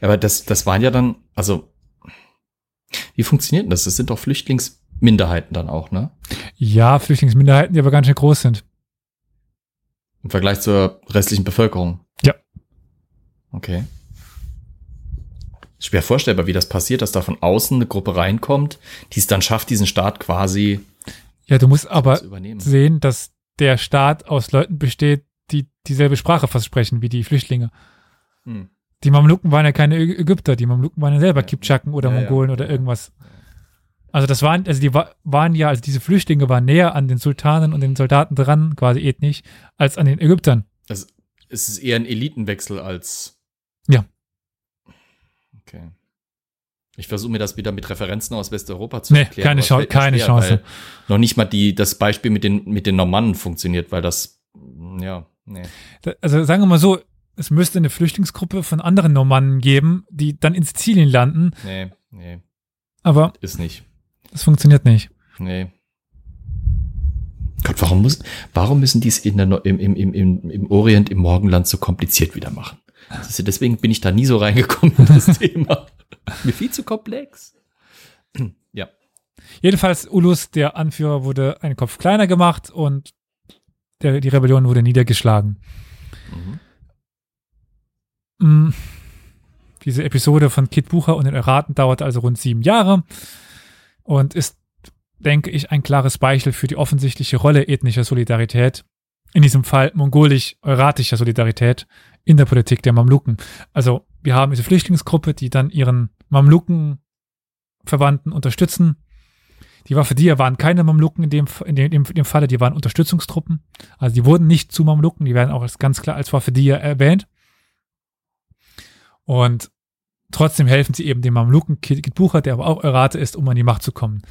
Aber das, das waren ja dann, also, wie funktioniert denn das? Das sind doch Flüchtlingsminderheiten dann auch, ne? Ja, Flüchtlingsminderheiten, die aber ganz schön groß sind. Im Vergleich zur restlichen Bevölkerung. Ja. Okay. Schwer vorstellbar, wie das passiert, dass da von außen eine Gruppe reinkommt, die es dann schafft, diesen Staat quasi Ja, du musst aber sehen, dass der Staat aus Leuten besteht, die dieselbe Sprache fast sprechen wie die Flüchtlinge. Hm. Die Mamluken waren ja keine Ägypter, die Mamluken waren ja selber Ja. Kipchaken oder Ja, ja. Mongolen oder Ja. irgendwas. Also das waren, also die wa- waren ja, also diese Flüchtlinge waren näher an den Sultanen und den Soldaten dran, quasi ethnisch, als an den Ägyptern. Es ist eher ein Elitenwechsel als. Ja. Okay. Ich versuche mir das wieder mit Referenzen aus Westeuropa zu Nee, erklären. keine mir keine schwer, Chance. Noch nicht mal die, das Beispiel mit den, mit den Normannen funktioniert, weil das, ja, nee. Also sagen wir mal so, es müsste eine Flüchtlingsgruppe von anderen Normannen geben, die dann in Sizilien landen, Nee, nee, aber ist nicht. Das funktioniert nicht. Nee. Gott, warum muss, warum müssen die es in der, im, im, im, im, Orient, im Morgenland so kompliziert wieder machen? Ja- deswegen bin ich da nie so reingekommen in das Thema. Mir viel zu komplex. Ja. Jedenfalls, Ulus, der Anführer, wurde einen Kopf kleiner gemacht und der, die Rebellion wurde niedergeschlagen. Mhm. Mm. Diese Episode von Kit Bucher und den Erraten dauerte also rund sieben Jahre und ist, denke ich, ein klares Beispiel für die offensichtliche Rolle ethnischer Solidarität, in diesem Fall mongolisch-euratischer Solidarität in der Politik der Mamluken. Also wir haben diese Flüchtlingsgruppe, die dann ihren Mamluken-Verwandten unterstützen. Die Waffe waren keine Mamluken in dem, in, dem, in dem Falle, die waren Unterstützungstruppen. Also die wurden nicht zu Mamluken, die werden auch ganz klar als Waffe erwähnt. Und trotzdem helfen sie eben dem Mamluken Kit Bucher, der aber auch Eurate ist, um an die Macht zu kommen.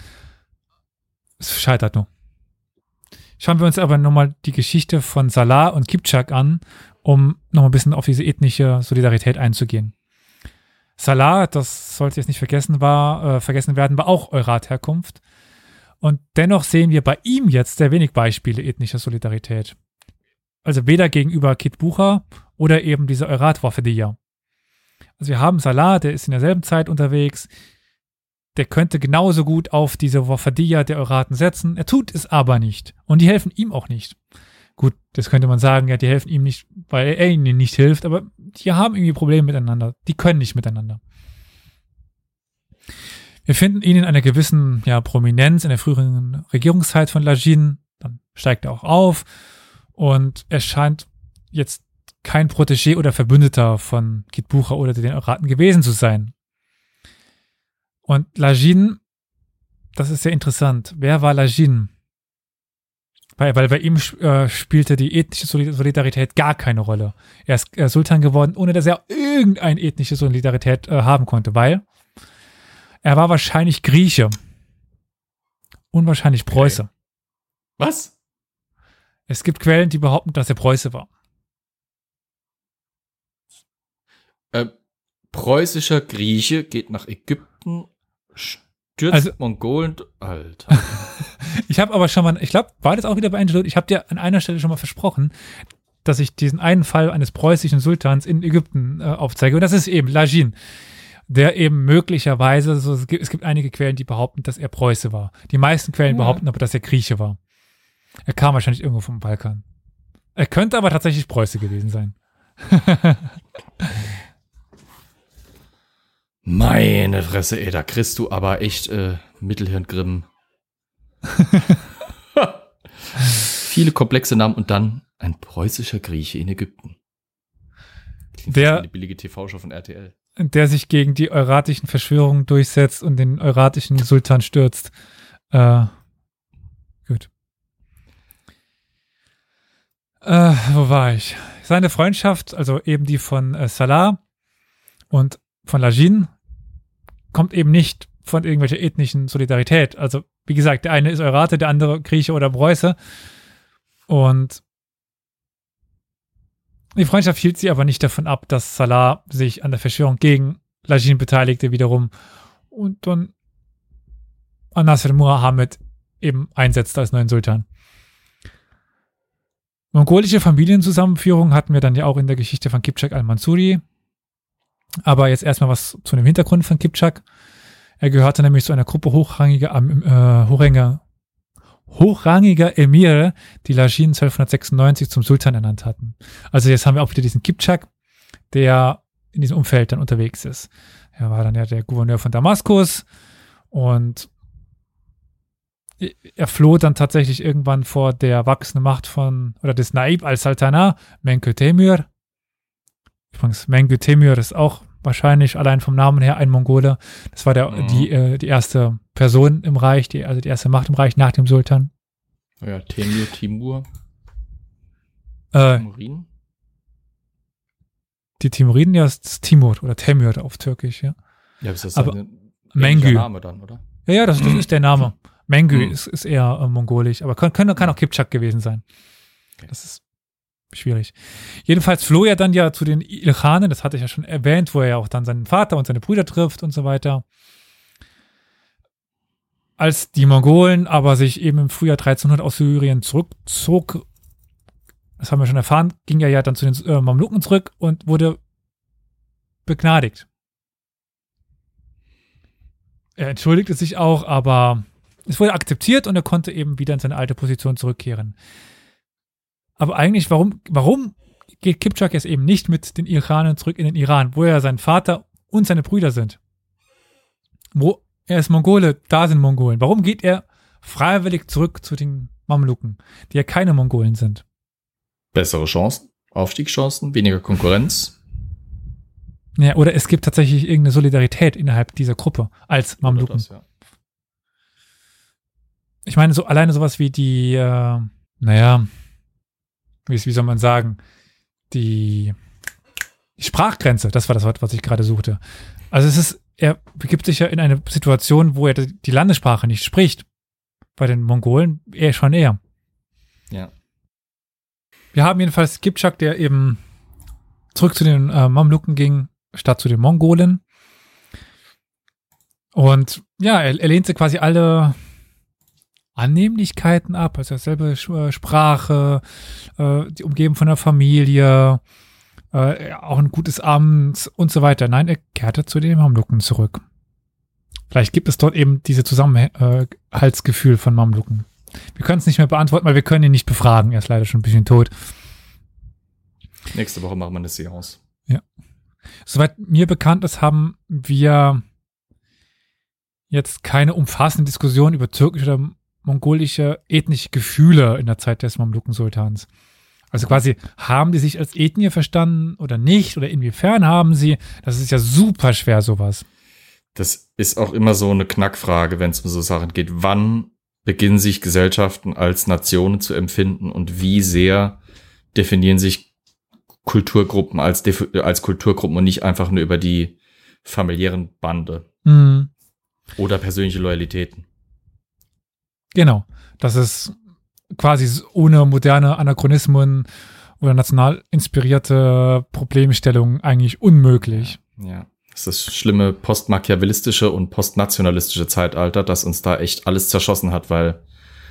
Es scheitert nur. Schauen wir uns aber nochmal die Geschichte von Salah und Kipchak an, um nochmal ein bisschen auf diese ethnische Solidarität einzugehen. Salah, das sollte jetzt nicht vergessen, war, äh, vergessen werden, war auch Eurat-Herkunft. Und dennoch sehen wir bei ihm jetzt sehr wenig Beispiele ethnischer Solidarität. Also weder gegenüber Kit Bucher oder eben diese Eurat-Waffe Also wir haben Salah, der ist in derselben Zeit unterwegs. Der könnte genauso gut auf diese Wafadiyya der Euraten setzen. Er tut es aber nicht. Und die helfen ihm auch nicht. Gut, das könnte man sagen, ja, die helfen ihm nicht, weil er ihnen nicht hilft, aber die haben irgendwie Probleme miteinander. Die können nicht miteinander. Wir finden ihn in einer gewissen ja, Prominenz in der früheren Regierungszeit von Lajin. Dann steigt er auch auf und er scheint jetzt kein Protégé oder Verbündeter von Kitbucha oder den Euraten gewesen zu sein. Und Lajin, das ist sehr interessant. Wer war Lajin? Weil, weil bei ihm äh, spielte die ethnische Solidarität gar keine Rolle. Er ist äh, Sultan geworden, ohne dass er irgendeine ethnische Solidarität äh, haben konnte, weil er war wahrscheinlich Grieche. Unwahrscheinlich Preuße. Okay. Was? Es gibt Quellen, die behaupten, dass er Preuße war. Äh, preußischer Grieche geht nach Ägypten, stürzt Also- Mongolen. Alter. Ich habe aber schon mal, ich glaube, war das auch wieder bei Angelo, ich habe dir an einer Stelle schon mal versprochen, dass ich diesen einen Fall eines preußischen Sultans in Ägypten äh, aufzeige. Und das ist eben Lajin, der eben möglicherweise, so, es, gibt, es gibt einige Quellen, die behaupten, dass er Preuße war. Die meisten Quellen Ja. behaupten aber, dass er Grieche war. Er kam wahrscheinlich irgendwo vom Balkan. Er könnte aber tatsächlich Preuße gewesen sein. Meine Fresse, ey, da kriegst du aber echt äh, Mittelhirngrimm. Viele komplexe Namen und dann ein preußischer Grieche in Ägypten. Klingt Der- eine billige TV-Show von RTL. der sich gegen die euratischen Verschwörungen durchsetzt und den euratischen Sultan stürzt. Äh, gut. Äh, wo war ich? Seine Freundschaft, also eben die von äh, Salah und von Lajin, kommt eben nicht von irgendwelcher ethnischen Solidarität. Also, wie gesagt, der eine ist Eurate, der andere Grieche oder Preuße. Und die Freundschaft hielt sie aber nicht davon ab, dass Salah sich an der Verschwörung gegen Lajin beteiligte wiederum und dann Nasser Muhammad eben einsetzte als neuen Sultan. Mongolische Familienzusammenführung hatten wir dann ja auch in der Geschichte von Kipchak al-Mansuri. Aber jetzt erstmal was zu dem Hintergrund von Kipchak. Er gehörte nämlich zu einer Gruppe hochrangiger, äh, hochrangiger, hochrangiger Emire, die Lajin 1296 zum Sultan ernannt hatten. Also jetzt haben wir auch wieder diesen Kipchak, der in diesem Umfeld dann unterwegs ist. Er war dann ja der Gouverneur von Damaskus und er floh dann tatsächlich irgendwann vor der wachsenden Macht von, oder des Naib al-Sultana, Menkö Temür. Übrigens, Menkö Temür ist auch wahrscheinlich allein vom Namen her ein Mongole. Das war der, mhm. die, äh, die erste Person im Reich, die, also die erste Macht im Reich nach dem Sultan. Ja, Temür, Timur. Äh, Timuriden? Die Timuriden, ja, ist Timur oder Temür auf Türkisch, ja. Ja, ist das Aber ein Mengü. Name dann, oder? Ja, ja, das, das ist der Name. Mengü hm. ist, ist eher äh, mongolisch, aber kann, kann, kann auch Kipchak gewesen sein. Okay. Das ist schwierig. Jedenfalls floh er dann ja zu den Ilkhanen, das hatte ich ja schon erwähnt, wo er ja auch dann seinen Vater und seine Brüder trifft und so weiter. Als die Mongolen aber sich eben im Frühjahr 1300 aus Syrien zurückzog, das haben wir schon erfahren, ging er ja dann zu den äh, Mamluken zurück und wurde begnadigt. Er entschuldigte sich auch, aber es wurde akzeptiert und er konnte eben wieder in seine alte Position zurückkehren. Aber eigentlich, warum, warum geht Kipchak jetzt eben nicht mit den Iranen zurück in den Iran, wo er sein Vater und seine Brüder sind? Wo er ist Mongole, da sind Mongolen. Warum geht er freiwillig zurück zu den Mamluken, die ja keine Mongolen sind? Bessere Chancen, Aufstiegschancen, weniger Konkurrenz. Ja, oder es gibt tatsächlich irgendeine Solidarität innerhalb dieser Gruppe als Mamluken. Das, ja ich meine, so alleine sowas wie die, äh, naja, wie, wie soll man sagen, die, die Sprachgrenze, das war das Wort, was ich gerade suchte. Also es ist, er begibt sich ja in eine Situation, wo er die Landessprache nicht spricht. Bei den Mongolen eher schon eher. Ja. Wir haben jedenfalls Kipchak, der eben zurück zu den äh, Mamluken ging, statt zu den Mongolen. Und ja, er, er lehnte quasi alle Annehmlichkeiten ab, also dasselbe äh, Sprache, äh, die umgeben von der Familie, äh, auch ein gutes Amt und so weiter. Nein, er kehrte zu den Mamluken zurück. Vielleicht gibt es dort eben diese Zusammenhaltsgefühl von Mamluken. Wir können es nicht mehr beantworten, weil wir können ihn nicht befragen. Er ist leider schon ein bisschen tot. Nächste Woche machen wir eine Seance. Ja. Soweit mir bekannt ist, haben wir jetzt keine umfassende Diskussion über türkische oder mongolische ethnische Gefühle in der Zeit des Mamluken-Sultans. Also quasi, haben die sich als Ethnie verstanden oder nicht? Oder inwiefern haben sie? Das ist ja super schwer, sowas. Das ist auch immer so eine Knackfrage, wenn es um so Sachen geht. Wann beginnen sich Gesellschaften als Nationen zu empfinden und wie sehr definieren sich Kulturgruppen als, als Kulturgruppen und nicht einfach nur über die familiären Bande mhm. oder persönliche Loyalitäten. Genau. Das ist quasi ohne moderne Anachronismen oder national inspirierte Problemstellungen eigentlich unmöglich. Ja. Das ist das schlimme postmachiavellistische und postnationalistische Zeitalter, das uns da echt alles zerschossen hat, weil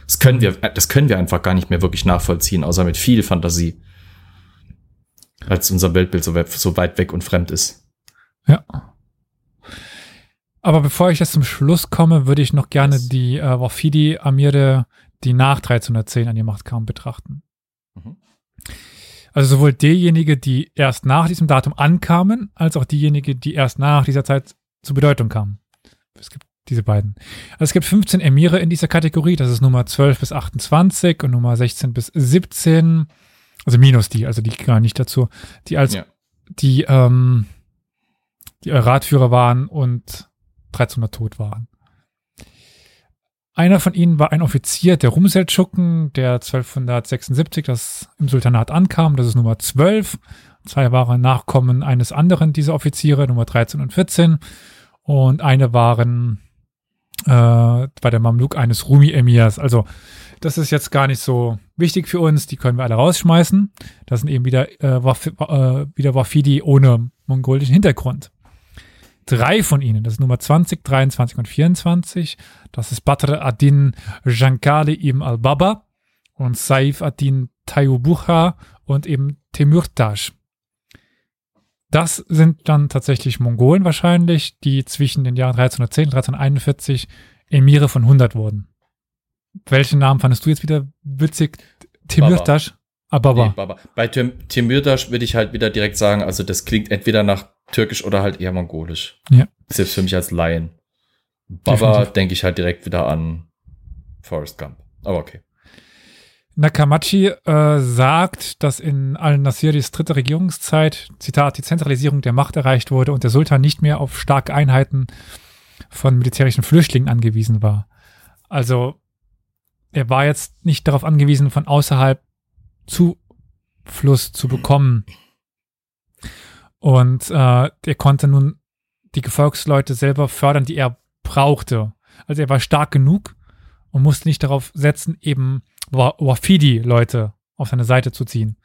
das können wir, das können wir einfach gar nicht mehr wirklich nachvollziehen, außer mit viel Fantasie. Als unser Weltbild so weit, so weit weg und fremd ist. Ja. Aber bevor ich jetzt zum Schluss komme, würde ich noch gerne die äh, Wafidi Amire, die nach 1310 an die Macht kamen, betrachten. Mhm. Also sowohl diejenigen, die erst nach diesem Datum ankamen, als auch diejenigen, die erst nach dieser Zeit zur Bedeutung kamen. Es gibt diese beiden. Also es gibt 15 Emire in dieser Kategorie, das ist Nummer 12 bis 28 und Nummer 16 bis 17, also minus die, also die gar nicht dazu, die als ja. die, ähm, die Ratführer waren und 1300 tot waren. Einer von ihnen war ein Offizier der Rumseldschuken, der 1276 das im Sultanat ankam. Das ist Nummer 12. Zwei waren Nachkommen eines anderen dieser Offiziere, Nummer 13 und 14. Und eine waren äh, bei der Mamluk eines Rumi-Emirs. Also das ist jetzt gar nicht so wichtig für uns, die können wir alle rausschmeißen. Das sind eben wieder, äh, Waf äh, wieder Wafidi ohne mongolischen Hintergrund. Drei von ihnen, das ist Nummer 20, 23 und 24, das ist Badr Adin Jankali ibn al-Baba und Saif Adin Tayubucha und eben Temürtash. Das sind dann tatsächlich Mongolen wahrscheinlich, die zwischen den Jahren 1310 und 1341 Emire von 100 wurden. Welchen Namen fandest du jetzt wieder witzig? Temürtaş? Ababa. Nee, Baba. Bei Tim, Temürtaş würde ich halt wieder direkt sagen, also das klingt entweder nach türkisch oder halt eher mongolisch. Ja. Selbst für mich als Laien. Baba denke ich halt direkt wieder an Forrest Gump. Aber okay. Nakamachi äh, sagt, dass in al-Nasiris dritter Regierungszeit, Zitat, die Zentralisierung der Macht erreicht wurde und der Sultan nicht mehr auf starke Einheiten von militärischen Flüchtlingen angewiesen war. Also er war jetzt nicht darauf angewiesen, von außerhalb Zufluss zu bekommen. Und äh, er konnte nun die Gefolgsleute selber fördern, die er brauchte. Also er war stark genug und musste nicht darauf setzen, eben Wafidi-Leute auf seine Seite zu ziehen.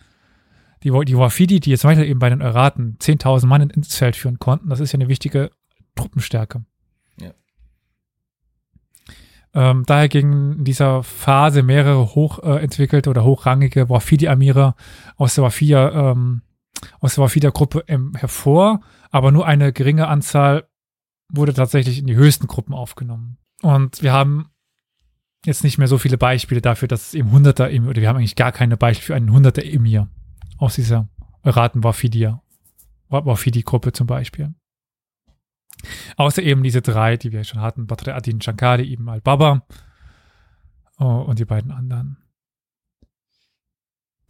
Die, die Wafidi, die jetzt zum Beispiel eben bei den Euraten 10.000 Mann ins Feld führen konnten, das ist ja eine wichtige Truppenstärke. Ähm, daher gingen in dieser Phase mehrere hochentwickelte äh, oder hochrangige Wafidi-Amire aus der Wafida, ähm, aus der Wafida-Gruppe ähm, hervor, aber nur eine geringe Anzahl wurde tatsächlich in die höchsten Gruppen aufgenommen. Und wir haben jetzt nicht mehr so viele Beispiele dafür, dass es eben Hunderter Emir, oder wir haben eigentlich gar keine Beispiele für einen Hunderter Emir aus dieser Raten Wafidi-Gruppe zum Beispiel. Außer eben diese drei, die wir schon hatten, Badr Adin Shankari, Ibn al-Baba oh, und die beiden anderen.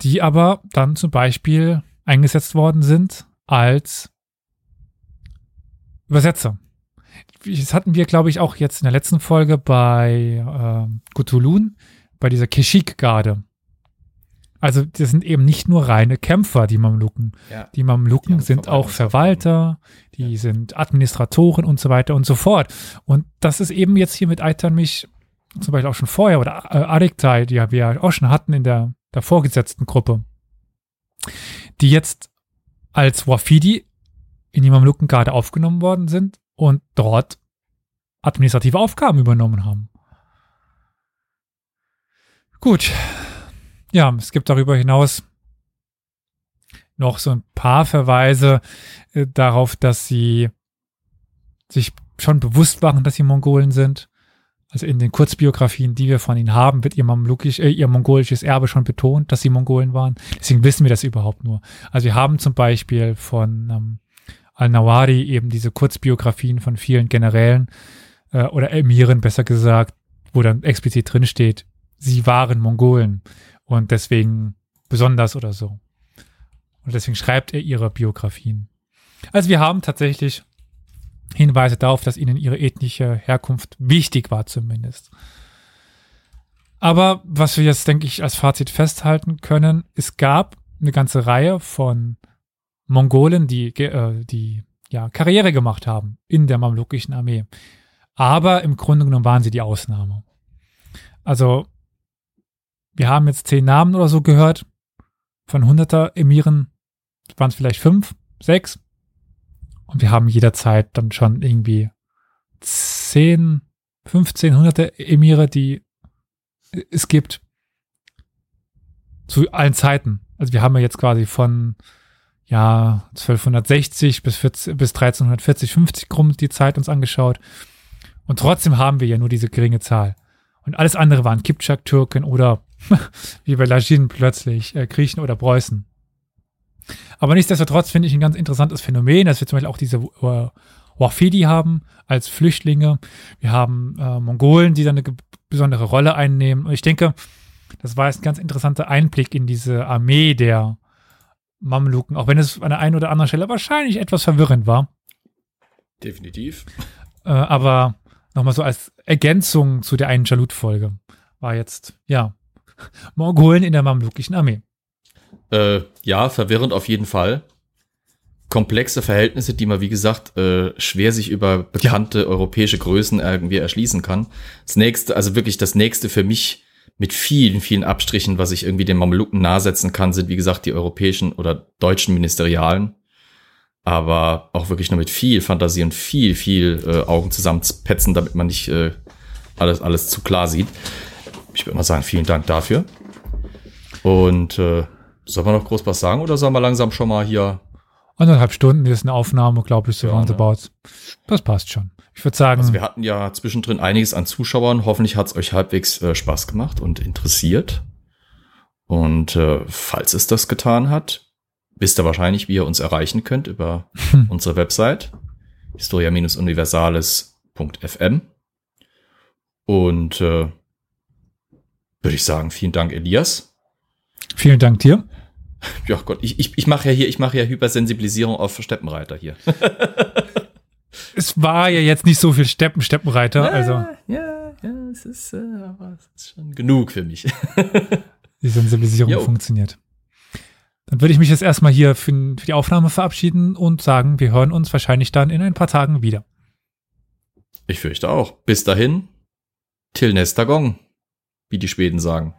Die aber dann zum Beispiel eingesetzt worden sind als Übersetzer. Das hatten wir, glaube ich, auch jetzt in der letzten Folge bei äh, Gutulun, bei dieser Keshik-Garde. Also das sind eben nicht nur reine Kämpfer, die Mamluken. Ja. Die Mamluken die sind auch Verwalter, die ja. sind Administratoren und so weiter und so fort. Und das ist eben jetzt hier mit Aitan mich zum Beispiel auch schon vorher oder äh, Ariktai, die wir ja auch schon hatten in der, der vorgesetzten Gruppe, die jetzt als Wafidi in die Mamluken gerade aufgenommen worden sind und dort administrative Aufgaben übernommen haben. Gut, ja, es gibt darüber hinaus noch so ein paar Verweise äh, darauf, dass sie sich schon bewusst machen, dass sie Mongolen sind. Also in den Kurzbiografien, die wir von ihnen haben, wird ihr, äh, ihr mongolisches Erbe schon betont, dass sie Mongolen waren. Deswegen wissen wir das überhaupt nur. Also wir haben zum Beispiel von ähm, Al-Nawari eben diese Kurzbiografien von vielen Generälen äh, oder Emiren besser gesagt, wo dann explizit drin steht, sie waren Mongolen und deswegen besonders oder so. Und deswegen schreibt er ihre Biografien. Also wir haben tatsächlich Hinweise darauf, dass ihnen ihre ethnische Herkunft wichtig war zumindest. Aber was wir jetzt, denke ich, als Fazit festhalten können, es gab eine ganze Reihe von Mongolen, die, äh, die ja, Karriere gemacht haben in der mamlukischen Armee. Aber im Grunde genommen waren sie die Ausnahme. Also wir haben jetzt zehn Namen oder so gehört. Von hunderter Emiren waren es vielleicht fünf, sechs. Und wir haben jederzeit dann schon irgendwie zehn, 15 hunderte Emire, die es gibt. Zu allen Zeiten. Also wir haben ja jetzt quasi von ja 1260 bis, 14, bis 1340, 50 rum die Zeit uns angeschaut. Und trotzdem haben wir ja nur diese geringe Zahl. Und alles andere waren Kipchak-Türken oder wie bei Lajin plötzlich äh, Griechen oder Preußen. Aber nichtsdestotrotz finde ich ein ganz interessantes Phänomen, dass wir zum Beispiel auch diese äh, Wafidi haben als Flüchtlinge. Wir haben äh, Mongolen, die da eine besondere Rolle einnehmen. Und ich denke, das war jetzt ein ganz interessanter Einblick in diese Armee der Mamluken, auch wenn es an der einen oder anderen Stelle wahrscheinlich etwas verwirrend war. Definitiv. Äh, aber nochmal so als Ergänzung zu der einen Jalut-Folge war jetzt, ja, Mongolen in der mamlukischen Armee. Äh, ja, verwirrend auf jeden Fall. komplexe Verhältnisse, die man, wie gesagt, äh, schwer sich über bekannte ja. europäische Größen irgendwie erschließen kann. Das nächste, also wirklich das nächste für mich mit vielen, vielen Abstrichen, was ich irgendwie den Mameluken nahsetzen kann, sind, wie gesagt, die europäischen oder deutschen Ministerialen. Aber auch wirklich nur mit viel Fantasie und viel, viel äh, Augen zusammenpetzen, damit man nicht äh, alles, alles zu klar sieht. Ich würde mal sagen, vielen Dank dafür. Und äh, soll man noch groß was sagen oder sollen wir langsam schon mal hier Anderthalb Stunden ist eine Aufnahme, glaube ich, so ja, roundabout. Ne? Das passt schon. Ich würde sagen. Also wir hatten ja zwischendrin einiges an Zuschauern. Hoffentlich hat es euch halbwegs äh, Spaß gemacht und interessiert. Und äh, falls es das getan hat, wisst ihr wahrscheinlich, wie ihr uns erreichen könnt über hm. unsere Website historia-universales.fm. Und äh, würde ich sagen, vielen Dank, Elias. Vielen Dank dir. Ja Gott, ich, ich, ich mache ja hier, ich mache ja Hypersensibilisierung auf Steppenreiter hier. es war ja jetzt nicht so viel Steppen, Steppenreiter, ja, also. Ja, ja, es ist, äh, aber es ist schon genug für mich. die Sensibilisierung jo. funktioniert. Dann würde ich mich jetzt erstmal hier für, für, die Aufnahme verabschieden und sagen, wir hören uns wahrscheinlich dann in ein paar Tagen wieder. Ich fürchte auch. Bis dahin, till nächster Gong, wie die Schweden sagen.